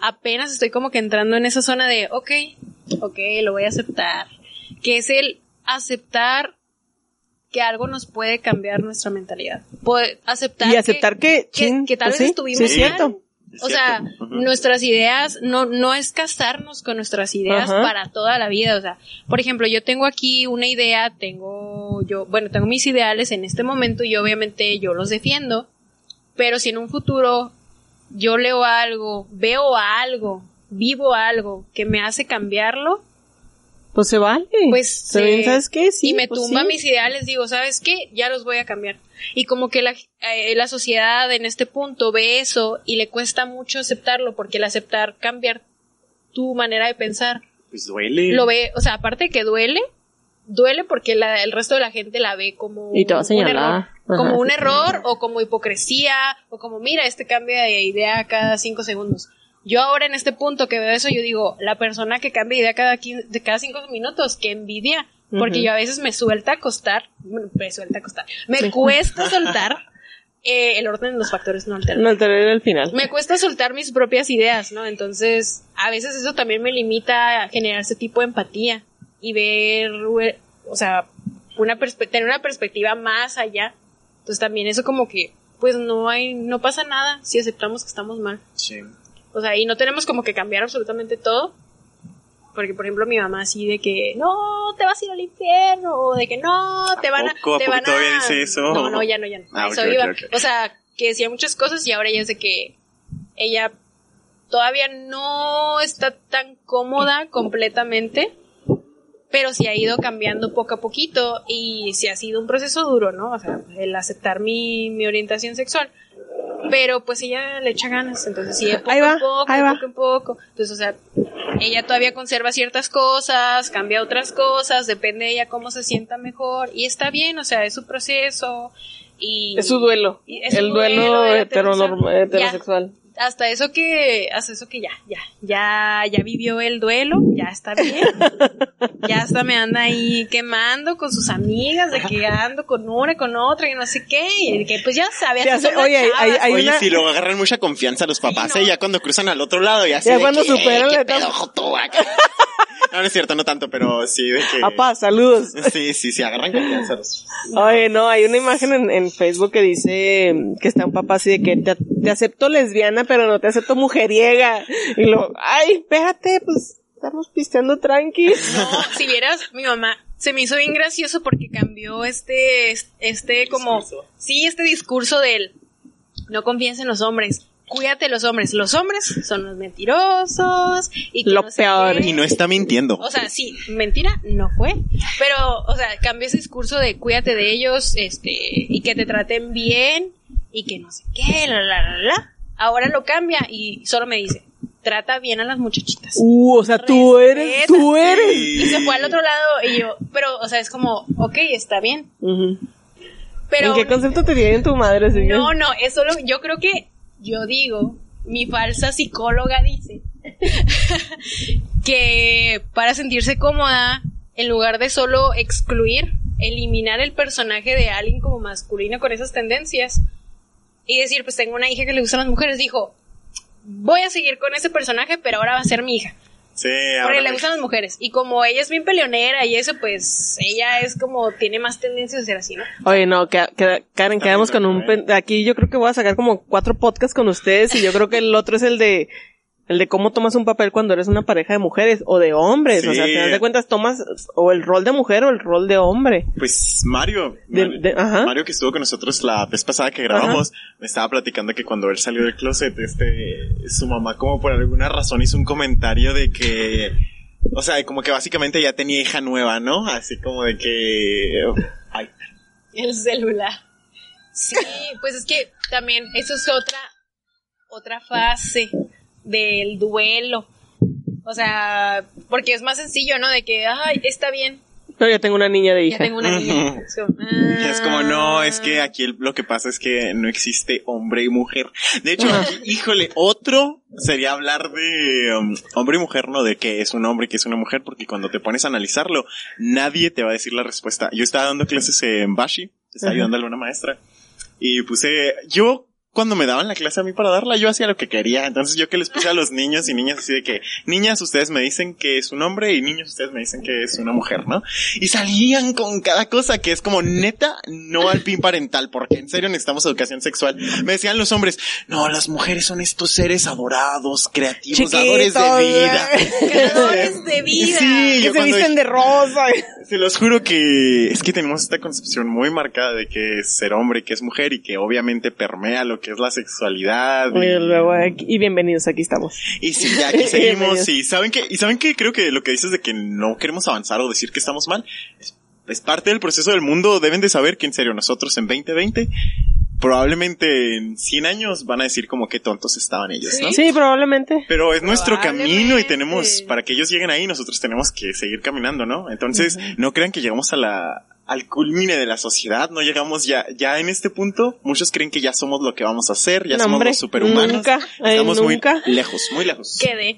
apenas estoy como que entrando en esa zona de, ok, ok, lo voy a aceptar, que es el aceptar que algo nos puede cambiar nuestra mentalidad. Poder aceptar y aceptar que, que, chin, que tal pues vez sí, estuvimos sí, es cierto. O sea, nuestras ideas, no, no es casarnos con nuestras ideas para toda la vida. O sea, por ejemplo, yo tengo aquí una idea, tengo, yo, bueno, tengo mis ideales en este momento y obviamente yo los defiendo. Pero si en un futuro yo leo algo, veo algo, vivo algo que me hace cambiarlo, Pues se vale. pues eh, ¿sabes qué? Sí, y me pues tumba sí. mis ideales, digo, ¿sabes qué? Ya los voy a cambiar. Y como que la, eh, la sociedad en este punto ve eso y le cuesta mucho aceptarlo, porque el aceptar cambiar tu manera de pensar, Pues duele. lo ve, o sea, aparte de que duele, duele porque la- el resto de la gente la ve como Y un error, Ajá, como un sí, error o como hipocresía o como mira, este cambia de idea cada cinco segundos. Yo ahora en este punto que veo eso, yo digo, la persona que cambia de idea cada, de cada cinco minutos, que envidia, porque yo a veces me suelta a acostar, bueno, me suelta a acostar, me cuesta soltar eh, el orden de los factores no alterados No alteré el final. me cuesta soltar mis propias ideas, ¿no? Entonces, a veces eso también me limita a generar ese tipo de empatía y ver, eh, o sea, una tener una perspectiva más allá. Entonces también eso como que, pues no hay, no pasa nada si aceptamos que estamos mal. Sí. O sea, y no tenemos como que cambiar absolutamente todo. Porque, por ejemplo, mi mamá así de que, no, te vas a ir al infierno, o de que no, te van a... poco? ¿A te poco van a... dice eso? No, no, ya no, ya no. Ah, A eso iba. O sea, que decía muchas cosas y ahora ya sé que ella todavía no está tan cómoda completamente, pero sí ha ido cambiando poco a poquito y sí ha sido un proceso duro, ¿no? O sea, el aceptar mi, mi orientación sexual. Pero pues ella le echa ganas, entonces sí, de poco Ahí va, en poco, ahí de va. poco en poco. Entonces, o sea, ella todavía conserva ciertas cosas, cambia otras cosas, depende de ella cómo se sienta mejor y está bien, o sea, es su proceso y Es su duelo. y es su el duelo, heterosexual. heterosexual. Hasta eso que hasta eso que ya ya ya ya vivió el duelo ya está bien ya hasta me anda ahí quemando con sus amigas de que ando con una con otra y no sé qué y que pues ya son las oye, hay- hay Oye, una- si luego agarran mucha confianza los papás, Sí, ¿eh? no. Ya cuando cruzan al otro lado y así Ya de cuando superan "Eh, la ¿qué etapa". acá? No, no es cierto, no tanto, pero sí de que... Apá, saludos. Sí, sí, sí, agarran confianza. Oye, no, hay una imagen en, en Facebook que dice que está un papá así de que te, te acepto lesbiana, pero no te acepto mujeriega. Y lo, ay, espérate, pues estamos pisteando tranqui. no si vieras mi mamá se me hizo bien gracioso porque cambió este este como Discurso. sí este discurso del no confíes en los hombres cuídate de los hombres los hombres son los mentirosos y que Lo no sé peor. qué. Y no está mintiendo. O sea, sí, mentira no fue, pero, o sea, cambió ese discurso de cuídate de ellos, este, y que te traten bien, y que no sé qué, la, la, la, la. Ahora lo cambia y solo me dice, trata bien a las muchachitas. Uh, o sea, tú eres, tú eres. Y se fue al otro lado y yo, pero, o sea, es como, ok, está bien, pero... ¿En qué concepto te tiene tu madre? que- No, no, es solo, yo creo que, yo digo, mi falsa psicóloga dice que para sentirse cómoda, en lugar de solo excluir, eliminar el personaje de alguien como masculino con esas tendencias y decir, pues tengo una hija que le gustan las mujeres, dijo, voy a seguir con ese personaje, pero ahora va a ser mi hija. Sí, Porque ahora le gustan las mujeres. Y como ella es bien peleonera y eso, pues ella es como, tiene más tendencias a ser así, ¿no? Oye, no, que, que- Karen, quedamos con un... Aquí yo creo que voy a sacar como cuatro podcasts con ustedes y yo creo que el otro es el de... El de cómo tomas un papel cuando eres una pareja de mujeres o de hombres. O sea, al final de cuentas tomas o el rol de mujer o el rol de hombre. Pues Mario, De- Mario, de- ajá. Mario que estuvo con nosotros la vez pasada que grabamos, me estaba platicando que cuando él salió del closet, este, su mamá como por alguna razón hizo un comentario de que O sea, como que básicamente ya tenía hija nueva, ¿no? Así como de que... Ay, El celular. Sí, pues es que también eso es otra, otra fase del duelo. O sea, porque es más sencillo, ¿no? De que, ay, está bien, Pero ya tengo una niña de ya hija. tengo una niña. Es como, Y es como, no, es que ah. aquí el- lo que pasa es que no existe hombre y mujer. De hecho, aquí, híjole, otro sería hablar de um, hombre y mujer, no de qué es un hombre y qué es una mujer, porque cuando te pones a analizarlo, nadie te va a decir la respuesta. Yo estaba dando clases en Bashi, estaba Ajá. ayudándole a una maestra, y puse, yo, cuando me daban la clase a mí para darla, yo hacía lo que quería. Entonces yo que les puse a los niños y niñas así de que, niñas ustedes me dicen que es un hombre y niños ustedes me dicen que es una mujer, ¿no? Y salían con cada cosa que es como neta, no al pin parental, porque en serio necesitamos educación sexual. Me decían los hombres, no, las mujeres son estos seres adorados, creativos, dadores de Chiquitos, vida. Creadores de vida. Sí, Que yo se visten de rosa. se los juro que es que tenemos esta concepción muy marcada de que es ser hombre, que es mujer y que obviamente permea lo que es la sexualidad. Y, Y, luego aquí- y bienvenidos, aquí estamos. y sí, ya aquí seguimos. Y saben que, y saben que creo que lo que dices de que no queremos avanzar o decir que estamos mal es, es parte del proceso del mundo. Deben de saber que en serio nosotros en 2020 probablemente en 100 años van a decir como que tontos estaban ellos, ¿no? Sí, probablemente. Pero es nuestro camino y tenemos, para que ellos lleguen ahí, nosotros tenemos que seguir caminando, ¿no? Entonces, no crean que llegamos a la, al culmine de la sociedad, no llegamos ya, ya en este punto, muchos creen que ya somos lo que vamos a hacer, ya No, somos hombre, los superhumanos. nunca, Estamos nunca. muy lejos, muy lejos. Quedé.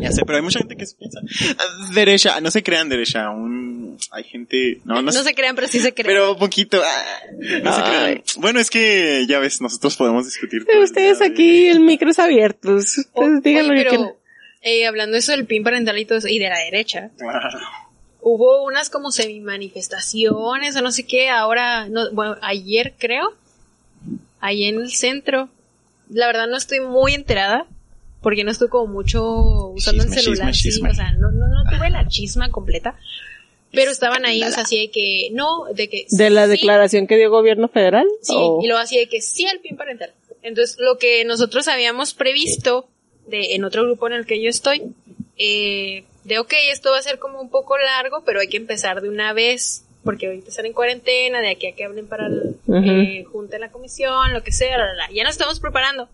Ya sé, pero hay mucha gente que se piensa, "Ah, derecha, no se crean derecha, un, hay gente, no, no, No se- se crean, pero sí se crean. pero poquito, ah, no se crean. Bueno, es que, ya ves, nosotros podemos discutir. ustedes día de- aquí, el micro es abierto. Ustedes O- digan oye, lo que pero, eh, hablando de eso del pin parental y todo eso, y de la derecha, Claro. Hubo unas como semi-manifestaciones o no sé qué, ahora, no, bueno, ayer creo, ahí en el centro. La verdad no estoy muy enterada, porque no estoy como mucho usando Chisme, el celular, chisme, sí, chisme. o sea, no, no, no tuve la chisma completa. Pero estaban ahí, o sea, así de que, no, de que... ¿De la sí, declaración que dio gobierno federal? Sí, ¿O- y luego así de que sí al pin parental. Entonces, lo que nosotros habíamos previsto de, en otro grupo en el que yo estoy, eh, de ok, esto va a ser como un poco largo, pero hay que empezar de una vez, porque ahorita están en cuarentena, de aquí a que hablen para el Ujú. eh, junta la comisión, lo que sea, la, la, la. ya nos estamos preparando.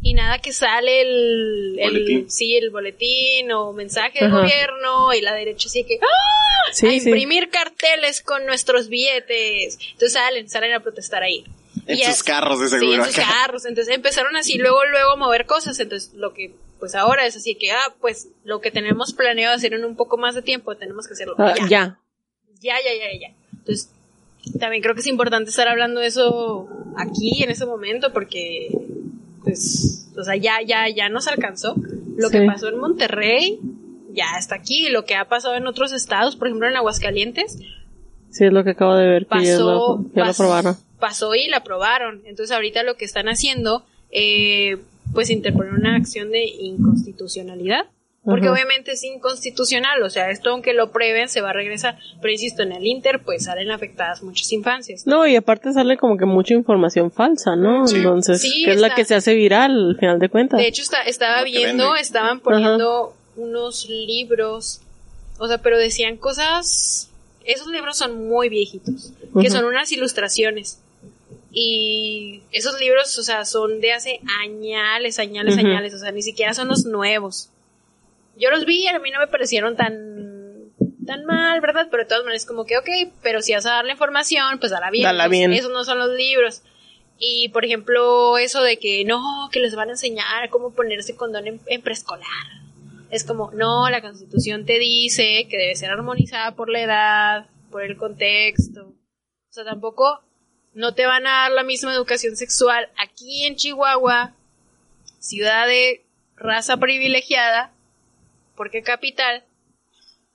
Y nada que sale el, el Boletín. sí, el boletín o mensaje del Ajá. gobierno y la derecha así que ¡ah! Sí, a sí. imprimir carteles con nuestros billetes. Entonces salen, salen a protestar ahí. En Y sus es- carros, de Sí, seguro. en sus carros. Entonces empezaron así, luego, luego a mover cosas. Entonces lo que, pues ahora es así que, ah, pues lo que tenemos planeado hacer en un poco más de tiempo, tenemos que hacerlo Ah, ya. ya. Ya, ya, ya, ya. Entonces, también creo que es importante estar hablando de eso aquí, en ese momento, porque, pues, o sea, ya, ya, ya nos alcanzó. Lo que pasó en Monterrey, ya está aquí. Lo que ha pasado en otros estados, por ejemplo en Aguascalientes, Sí, es lo que acabo de ver, que ya pasó, lo, ya lo pasó- aprobaron. pasó y la aprobaron. Entonces ahorita lo que están haciendo, eh, pues interponer una acción de inconstitucionalidad. Porque Ajá. obviamente es inconstitucional, o sea, esto aunque lo prueben se va a regresar. Pero insisto, en el Inter pues salen afectadas muchas infancias. No, y aparte sale como que mucha información falsa, ¿no? Sí. Entonces, Sí, que es la que se hace viral al final de cuentas. De hecho, está, estaba viendo, vende. estaban poniendo unos libros, o sea, pero decían cosas, esos libros son muy viejitos, que son unas ilustraciones. Y esos libros, o sea, son de hace añales, añales, Ujú. añales, o sea, ni siquiera son los nuevos. Yo los vi y a mí no me parecieron tan tan mal, ¿verdad? Pero de todas maneras como que, ok, pero si vas a dar la información, pues dala bien. Dala Esos- bien. Esos no son los libros. Y, por ejemplo, eso de que no, que les van a enseñar cómo ponerse condón en, en preescolar. Es como, no, la constitución te dice que debe ser armonizada por la edad, por el contexto. O sea, tampoco no te van a dar la misma educación sexual aquí en Chihuahua, ciudad de raza privilegiada, porque capital,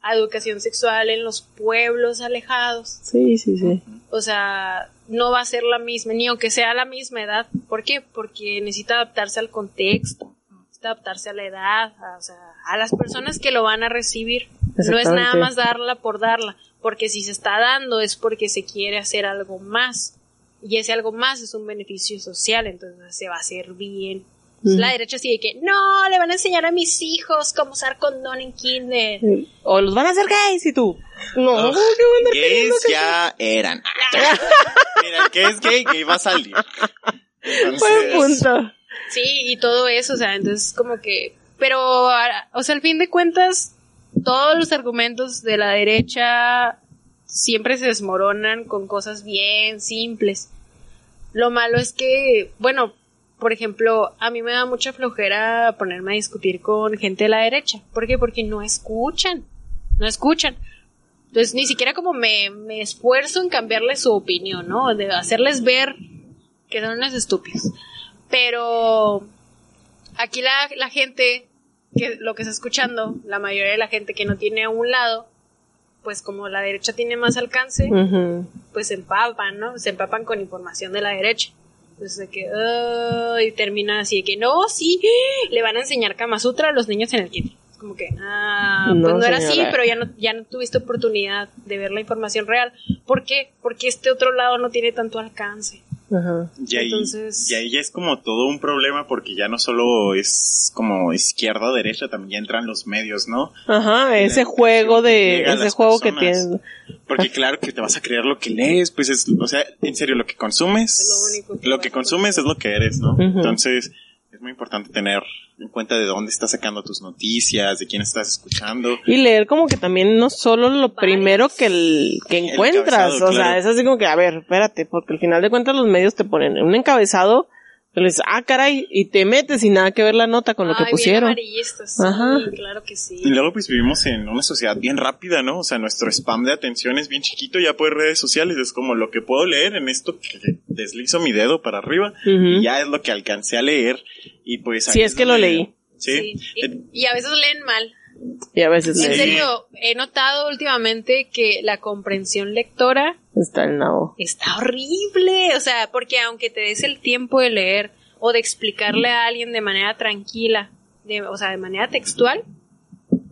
a educación sexual en los pueblos alejados. Sí, sí, sí. O sea, no va a ser la misma, ni aunque sea la misma edad. ¿Por qué? Porque necesita adaptarse al contexto, necesita adaptarse a la edad, a, o sea, a las personas que lo van a recibir. No es nada más darla por darla, porque si se está dando es porque se quiere hacer algo más. Y ese algo más es un beneficio social, entonces se va a hacer bien La derecha sí de que, no, le van a enseñar a mis hijos cómo usar condón en kinder. O los van a hacer gays y tú. No, ¿qué van a andar gays que- ya eran. Mira, el que es gay, gay va a salir. Buen punto. Sí, y todo eso, o sea, entonces como que, pero, ah, o sea, al fin de cuentas, todos los argumentos de la derecha siempre se desmoronan con cosas bien simples. Lo malo es que, bueno, por ejemplo, a mí me da mucha flojera ponerme a discutir con gente de la derecha. ¿Por qué? Porque no escuchan, no escuchan. Entonces, ni siquiera como me, me esfuerzo en cambiarles su opinión, ¿no? De hacerles ver que son unos estúpidos. Pero aquí la, la gente, que lo que está escuchando, la mayoría de la gente que no tiene un lado, pues como la derecha tiene más alcance. Pues se empapan, ¿no? Se empapan con información de la derecha. Entonces de que, y termina así de que, no, sí, le van a enseñar Kama Sutra a los niños en el kinder. Como que, ah, No, pues no era así, pero ya no, ya no tuviste oportunidad de ver la información real. ¿Por qué? Porque este otro lado no tiene tanto alcance. Ajá. Y ahí, Entonces- y ahí ya es como todo un problema porque ya no solo es como izquierda o derecha, también ya entran los medios, ¿no? Ajá, ese La juego de, ese juego que personas. tiene. Porque claro que te vas a creer lo que lees, pues es, o sea, en serio, lo que consumes, Es lo único que lo que consumes es lo que eres, ¿no? Entonces, es muy importante tener en cuenta de dónde estás sacando tus noticias, de quién estás escuchando. Y leer como que también no solo lo primero que, el, que encuentras, o sea, es así como que, a ver, espérate, porque al final de cuentas los medios te ponen un encabezado, y le dices, ah, caray, y te metes sin nada que ver la nota con lo que Ay, bien pusieron. amarillista, sí, Ajá. claro que sí. Y luego pues vivimos en una sociedad bien rápida, ¿no? O sea, nuestro spam de atención es bien chiquito ya por redes sociales, es como lo que puedo leer en esto que deslizo mi dedo para arriba Ujú. y ya es lo que alcancé a leer y pues... Si ahí es que lo donde- leí. Sí. Sí. Y, y a veces leen mal. Y a veces En serio, he notado últimamente que la comprensión lectora está el nabo. está horrible. O sea, porque aunque te des el tiempo de leer o de explicarle a alguien de manera tranquila, de, o sea, de manera textual,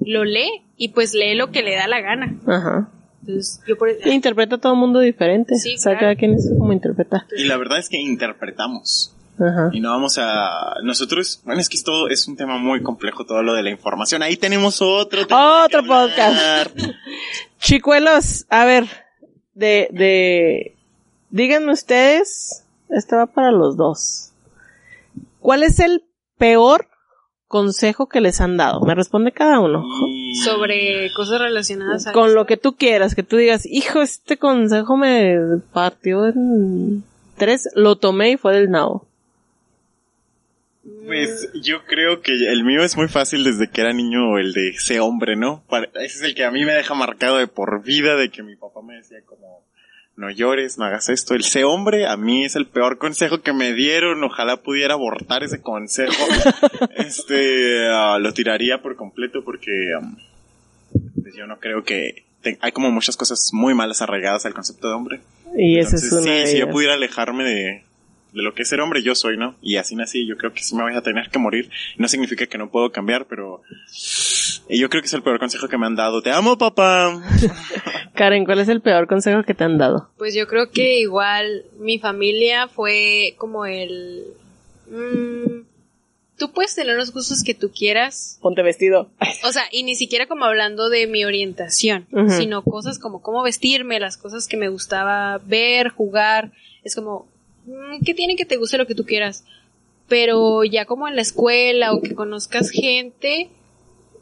lo lee y pues lee lo que le da la gana. Ajá. Entonces, yo por interpreta todo el mundo diferente. Sí, o sea, claro. cada quien es como interpreta. Y la verdad es que interpretamos. Ajá. Y no vamos a... Nosotros, bueno, es que esto es un tema muy complejo, todo lo de la información. Ahí tenemos otro tema Otro hablar. Chicuelos, a ver, de, de, díganme ustedes, esto va para los dos. ¿Cuál es el peor consejo que les han dado? Me responde cada uno. Y- sobre cosas relacionadas a Con lo que tú quieras, que tú digas, hijo, este consejo me partió en tres, lo tomé y fue del nao. Pues yo creo que el mío es muy fácil desde que era niño, el de ese hombre, ¿no? Para- Ese es el que a mí me deja marcado de por vida, de que mi papá me decía como, no llores, no hagas esto. El sé hombre a mí es el peor consejo que me dieron, ojalá pudiera abortar ese consejo. este, ah, lo tiraría por completo porque am, pues yo no creo que... te- hay como muchas cosas muy malas arraigadas al concepto de hombre. Y ese Entonces, es una sí, de si yo pudiera alejarme de, de lo que es ser hombre, yo soy, ¿no? Y así nací, yo creo que sí me voy a tener que morir. No significa que no puedo cambiar, pero y yo creo que es el peor consejo que me han dado. Te amo, papá. Karen, ¿cuál es el peor consejo que te han dado? Pues yo creo que igual mi familia fue como el... mm, tú puedes tener los gustos que tú quieras. Ponte vestido. O sea, y ni siquiera como hablando de mi orientación, sino cosas como cómo vestirme, las cosas que me gustaba ver, jugar. Es como, mm, ¿qué tiene que te guste lo que tú quieras? Pero ya como en la escuela o que conozcas gente,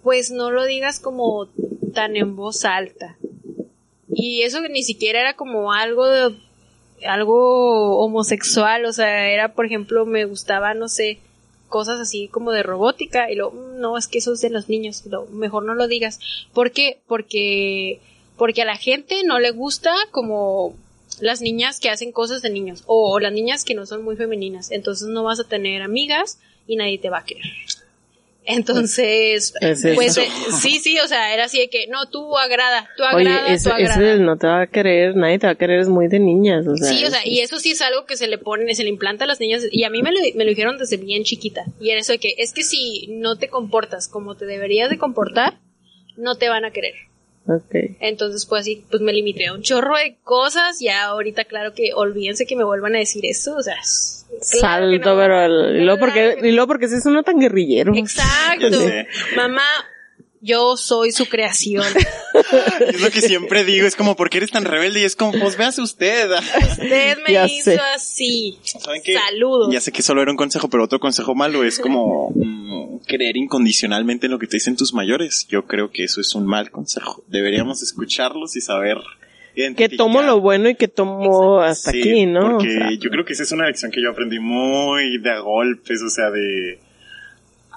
pues no lo digas como tan en voz alta. Y eso que ni siquiera era como algo de- algo homosexual, o sea, era por ejemplo, me gustaba, no sé, cosas así como de robótica y lo no, es que eso es de los niños, lo, mejor no lo digas. ¿Por qué? Porque porque a la gente no le gusta como las niñas que hacen cosas de niños o, o las niñas que no son muy femeninas, entonces no vas a tener amigas y nadie te va a querer. Entonces, Es eso. pues eh, sí, sí, o sea, era así de que no, tú agrada, tú Oye, agrada, ese, tú agrada. del no te va a querer, nadie te va a querer, es muy de niñas, o sea. Sí, o sea, y eso sí es algo que se le pone, se le implanta a las niñas, y a mí me lo, me lo dijeron desde bien chiquita, y era eso de que, es que si no te comportas como te deberías de comportar, no te van a querer. Ok. Entonces, pues así, pues me limité a un chorro de cosas. Ya ahorita, claro que olvídense que me vuelvan a decir eso. O sea, claro Salto, no. pero el- y luego porque, que y luego porque ese es uno tan guerrillero. Exacto. Mamá, yo soy su creación. Es lo que siempre digo, es como, ¿por qué eres tan rebelde? Y es como, pues véase usted. Usted me Ya hizo sé. así. ¿Saben qué? Saludos. Ya sé que solo era un consejo, pero otro consejo malo es como mm, creer incondicionalmente en lo que te dicen tus mayores. Yo creo que eso es un mal consejo. Deberíamos escucharlos y saber Que tomo lo bueno y que tomo hasta Sí, aquí, ¿no? Porque O sea, yo creo que esa es una lección que yo aprendí muy de a golpes, o sea, de...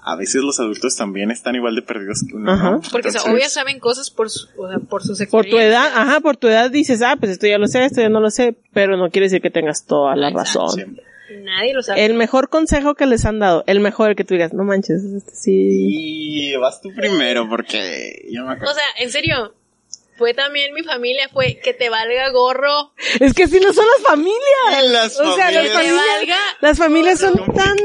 A veces los adultos también están igual de perdidos que uno. Ajá. ¿no? Porque, o sea, Entonces, obvio saben cosas por, su- o sea, por sus por tu edad, ajá, por tu edad dices, ah, pues esto ya lo sé, esto ya no lo sé, pero no quiere decir que tengas toda la razón. siempre. Nadie lo sabe. El mejor consejo que les han dado, el mejor el que tú digas, no manches, este sí. Y vas tú primero porque yo me acuerdo. O sea, en serio, fue también mi familia, fue que te valga gorro, Es que así no son las familias. Las o sea, las familias te familias, valga. las familias son tan,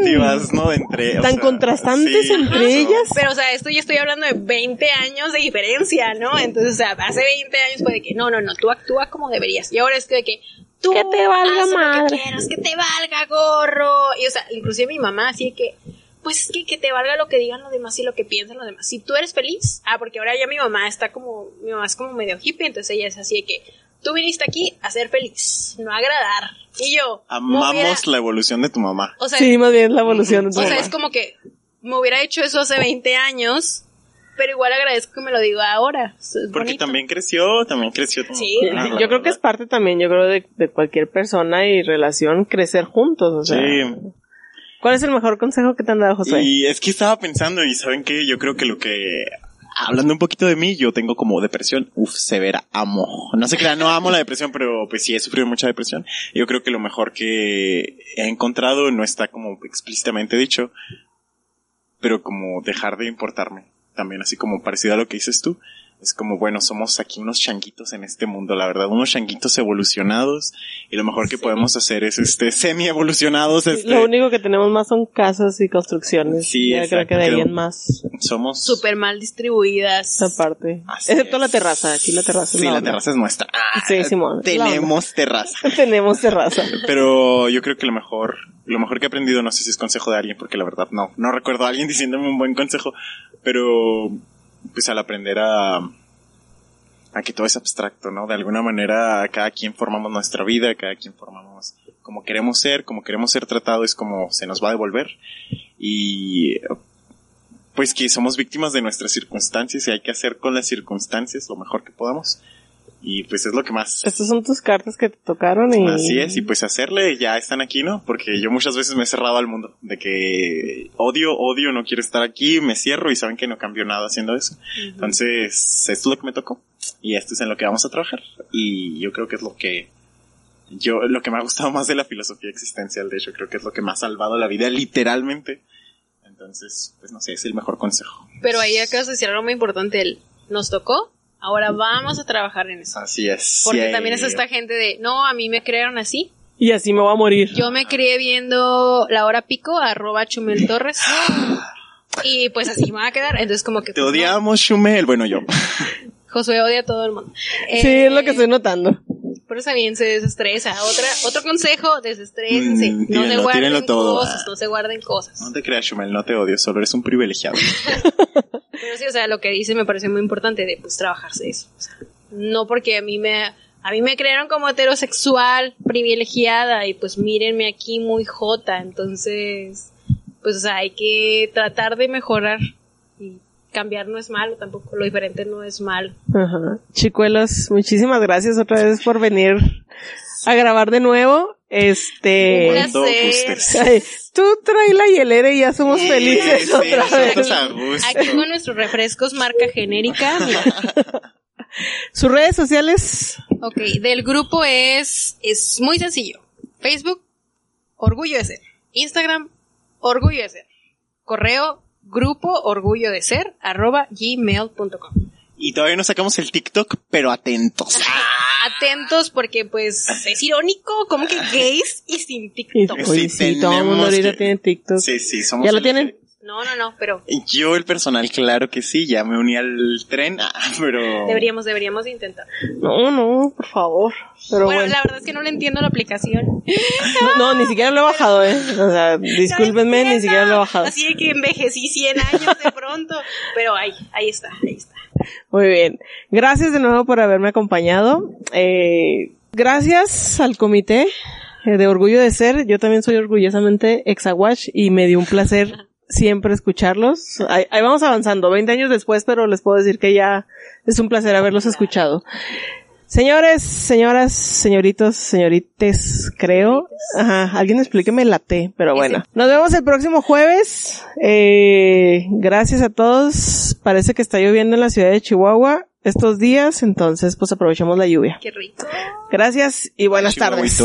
¿no? Entre, o tan sea, contrastantes sí, entre ellas. Pero, o sea, esto ya estoy hablando de 20 años de diferencia, ¿no? Entonces, o sea, hace 20 años fue de que, no, no, no, tú actúa como deberías. Y ahora es que de que, tú Que te valga haz lo madre. que quieras, que te valga gorro. Y, o sea, inclusive mi mamá así que, pues es que, que te valga lo que digan los demás y lo que piensan los demás. Si tú eres feliz, ah, porque ahora ya mi mamá está como, mi mamá es como medio hippie, entonces ella es así de que, tú viniste aquí a ser feliz, no a agradar. Y yo, Amamos hubiera- la evolución de tu mamá. o sea, Sí, más bien la evolución de tu o sea, mamá. es como que me hubiera hecho eso hace 20 años, pero igual agradezco que me lo diga ahora. Es Porque bonito. también creció, también creció tu Sí. mamá, Yo creo que es parte también, yo creo, de, de cualquier persona y relación crecer juntos, o sea. Sí. ¿Cuál es el mejor consejo que te han dado, José? Y es que estaba pensando, y saben que yo creo que lo que, hablando un poquito de mí, yo tengo como depresión, uf, severa, amo. No sé crean, no amo la depresión, pero pues sí he sufrido mucha depresión. Yo creo que lo mejor que he encontrado no está como explícitamente dicho, pero como dejar de importarme. También así como parecido a lo que dices tú. Es como, bueno, somos aquí unos changuitos en este mundo, la verdad, unos changuitos evolucionados, y lo mejor que podemos hacer es este semi evolucionados, este, Lo único que tenemos más son casas y construcciones. Sí, ya creo que de ahí en más somos Súper mal distribuidas. aparte. Así Excepto es. la terraza, aquí la terraza es Sí, la onda. terraza es nuestra. Ah, Sí, Simón, la Tenemos terraza. Tenemos terraza. Pero yo creo que lo mejor, lo mejor que he aprendido, no sé si es consejo de alguien, porque la verdad no, no recuerdo a alguien diciéndome un buen consejo, pero pues al aprender a, a que todo es abstracto, ¿no? De alguna manera cada quien formamos nuestra vida, cada quien formamos como queremos ser, como queremos ser tratados, es como se nos va a devolver. Y pues que somos víctimas de nuestras circunstancias y hay que hacer con las circunstancias lo mejor que podamos. Y pues es lo que más Estas son tus cartas que te tocaron y... Así es, y pues hacerle, ya están aquí, ¿no? Porque yo muchas veces me he cerrado al mundo, de que odio, odio, no quiero estar aquí, me cierro y saben que no cambio nada haciendo eso. Entonces, esto es lo que me tocó, y esto es en lo que vamos a trabajar, y yo creo que es lo que, yo, lo que me ha gustado más de la filosofía existencial, de hecho, creo que es lo que me ha salvado la vida, literalmente. Entonces, pues no sé, es el mejor consejo. Pero ahí acabas de decir algo muy importante. El, nos tocó, ahora vamos a trabajar en eso. Así es. Porque Sí, también es esta gente de, no, a mí me crearon así. Y así me voy a morir. Yo me crié viendo la hora pico, arroba Chumel Torres. Y pues así me va a quedar. Entonces como que... Te pues, no, odiamos, Shumel, bueno, yo. Josué odia a todo el mundo. Sí, Eh, es lo que estoy notando. Bien, se desestresa. Otra, otro consejo, desestrésense. Mm, no se guarden todo. cosas, no se guarden cosas. No te creas, Shumel, no te odio, solo eres un privilegiado. Pero sí, o sea, lo que dice me parece muy importante de pues trabajarse eso. O sea, no porque a mí me a mí me crearon como heterosexual, privilegiada y pues mírenme aquí muy jota, entonces pues o sea, hay que tratar de mejorar cambiar no es malo tampoco, lo diferente no es malo. Ajá. Chicuelos, muchísimas gracias otra vez por venir a grabar de nuevo. Este... Ay, tú trae la hielera y ya somos felices Sí, otra nosotros vez. a gusto. Aquí con nuestros refrescos marca genérica. Sus redes sociales. Ok, del grupo es, es muy sencillo. Facebook, Orgullo de Ser. Instagram, Orgullo de Ser. Correo, grupo orgullo de ser, arroba gmail.com. Y todavía no sacamos el TikTok, pero atentos. Atentos porque pues es irónico, como que gays y sin TikTok. Sí, oye, sí, todo el mundo ahorita que- tiene TikTok. Sí, sí, somos ¿Ya lo tienen? No, no, no, pero Yo, el personal, claro que sí, ya me uní al tren, ah, pero... deberíamos, deberíamos intentar. No, no, por favor. Pero bueno, bueno. la verdad es que no le entiendo la aplicación. No, ni siquiera lo he bajado, eh. O sea, discúlpenme, No ni siquiera lo he bajado. Así de que envejecí 100 años de pronto. Pero ahí, ahí está, ahí está. Muy bien. Gracias de nuevo por haberme acompañado. Eh, gracias al comité eh, de Orgullo de Ser. Yo también soy orgullosamente exaguash y me dio un placer siempre escucharlos. Ahí, ahí vamos avanzando, 20 años después, pero les puedo decir que ya es un placer haberlos escuchado. Señores, señoras, señoritos, señorites, creo. Ajá, alguien explíqueme la T, pero bueno. Nos vemos el próximo jueves. Eh, gracias a todos. Parece que está lloviendo en la ciudad de Chihuahua estos días, entonces pues aprovechemos la lluvia. Qué rico. Gracias y buenas tardes.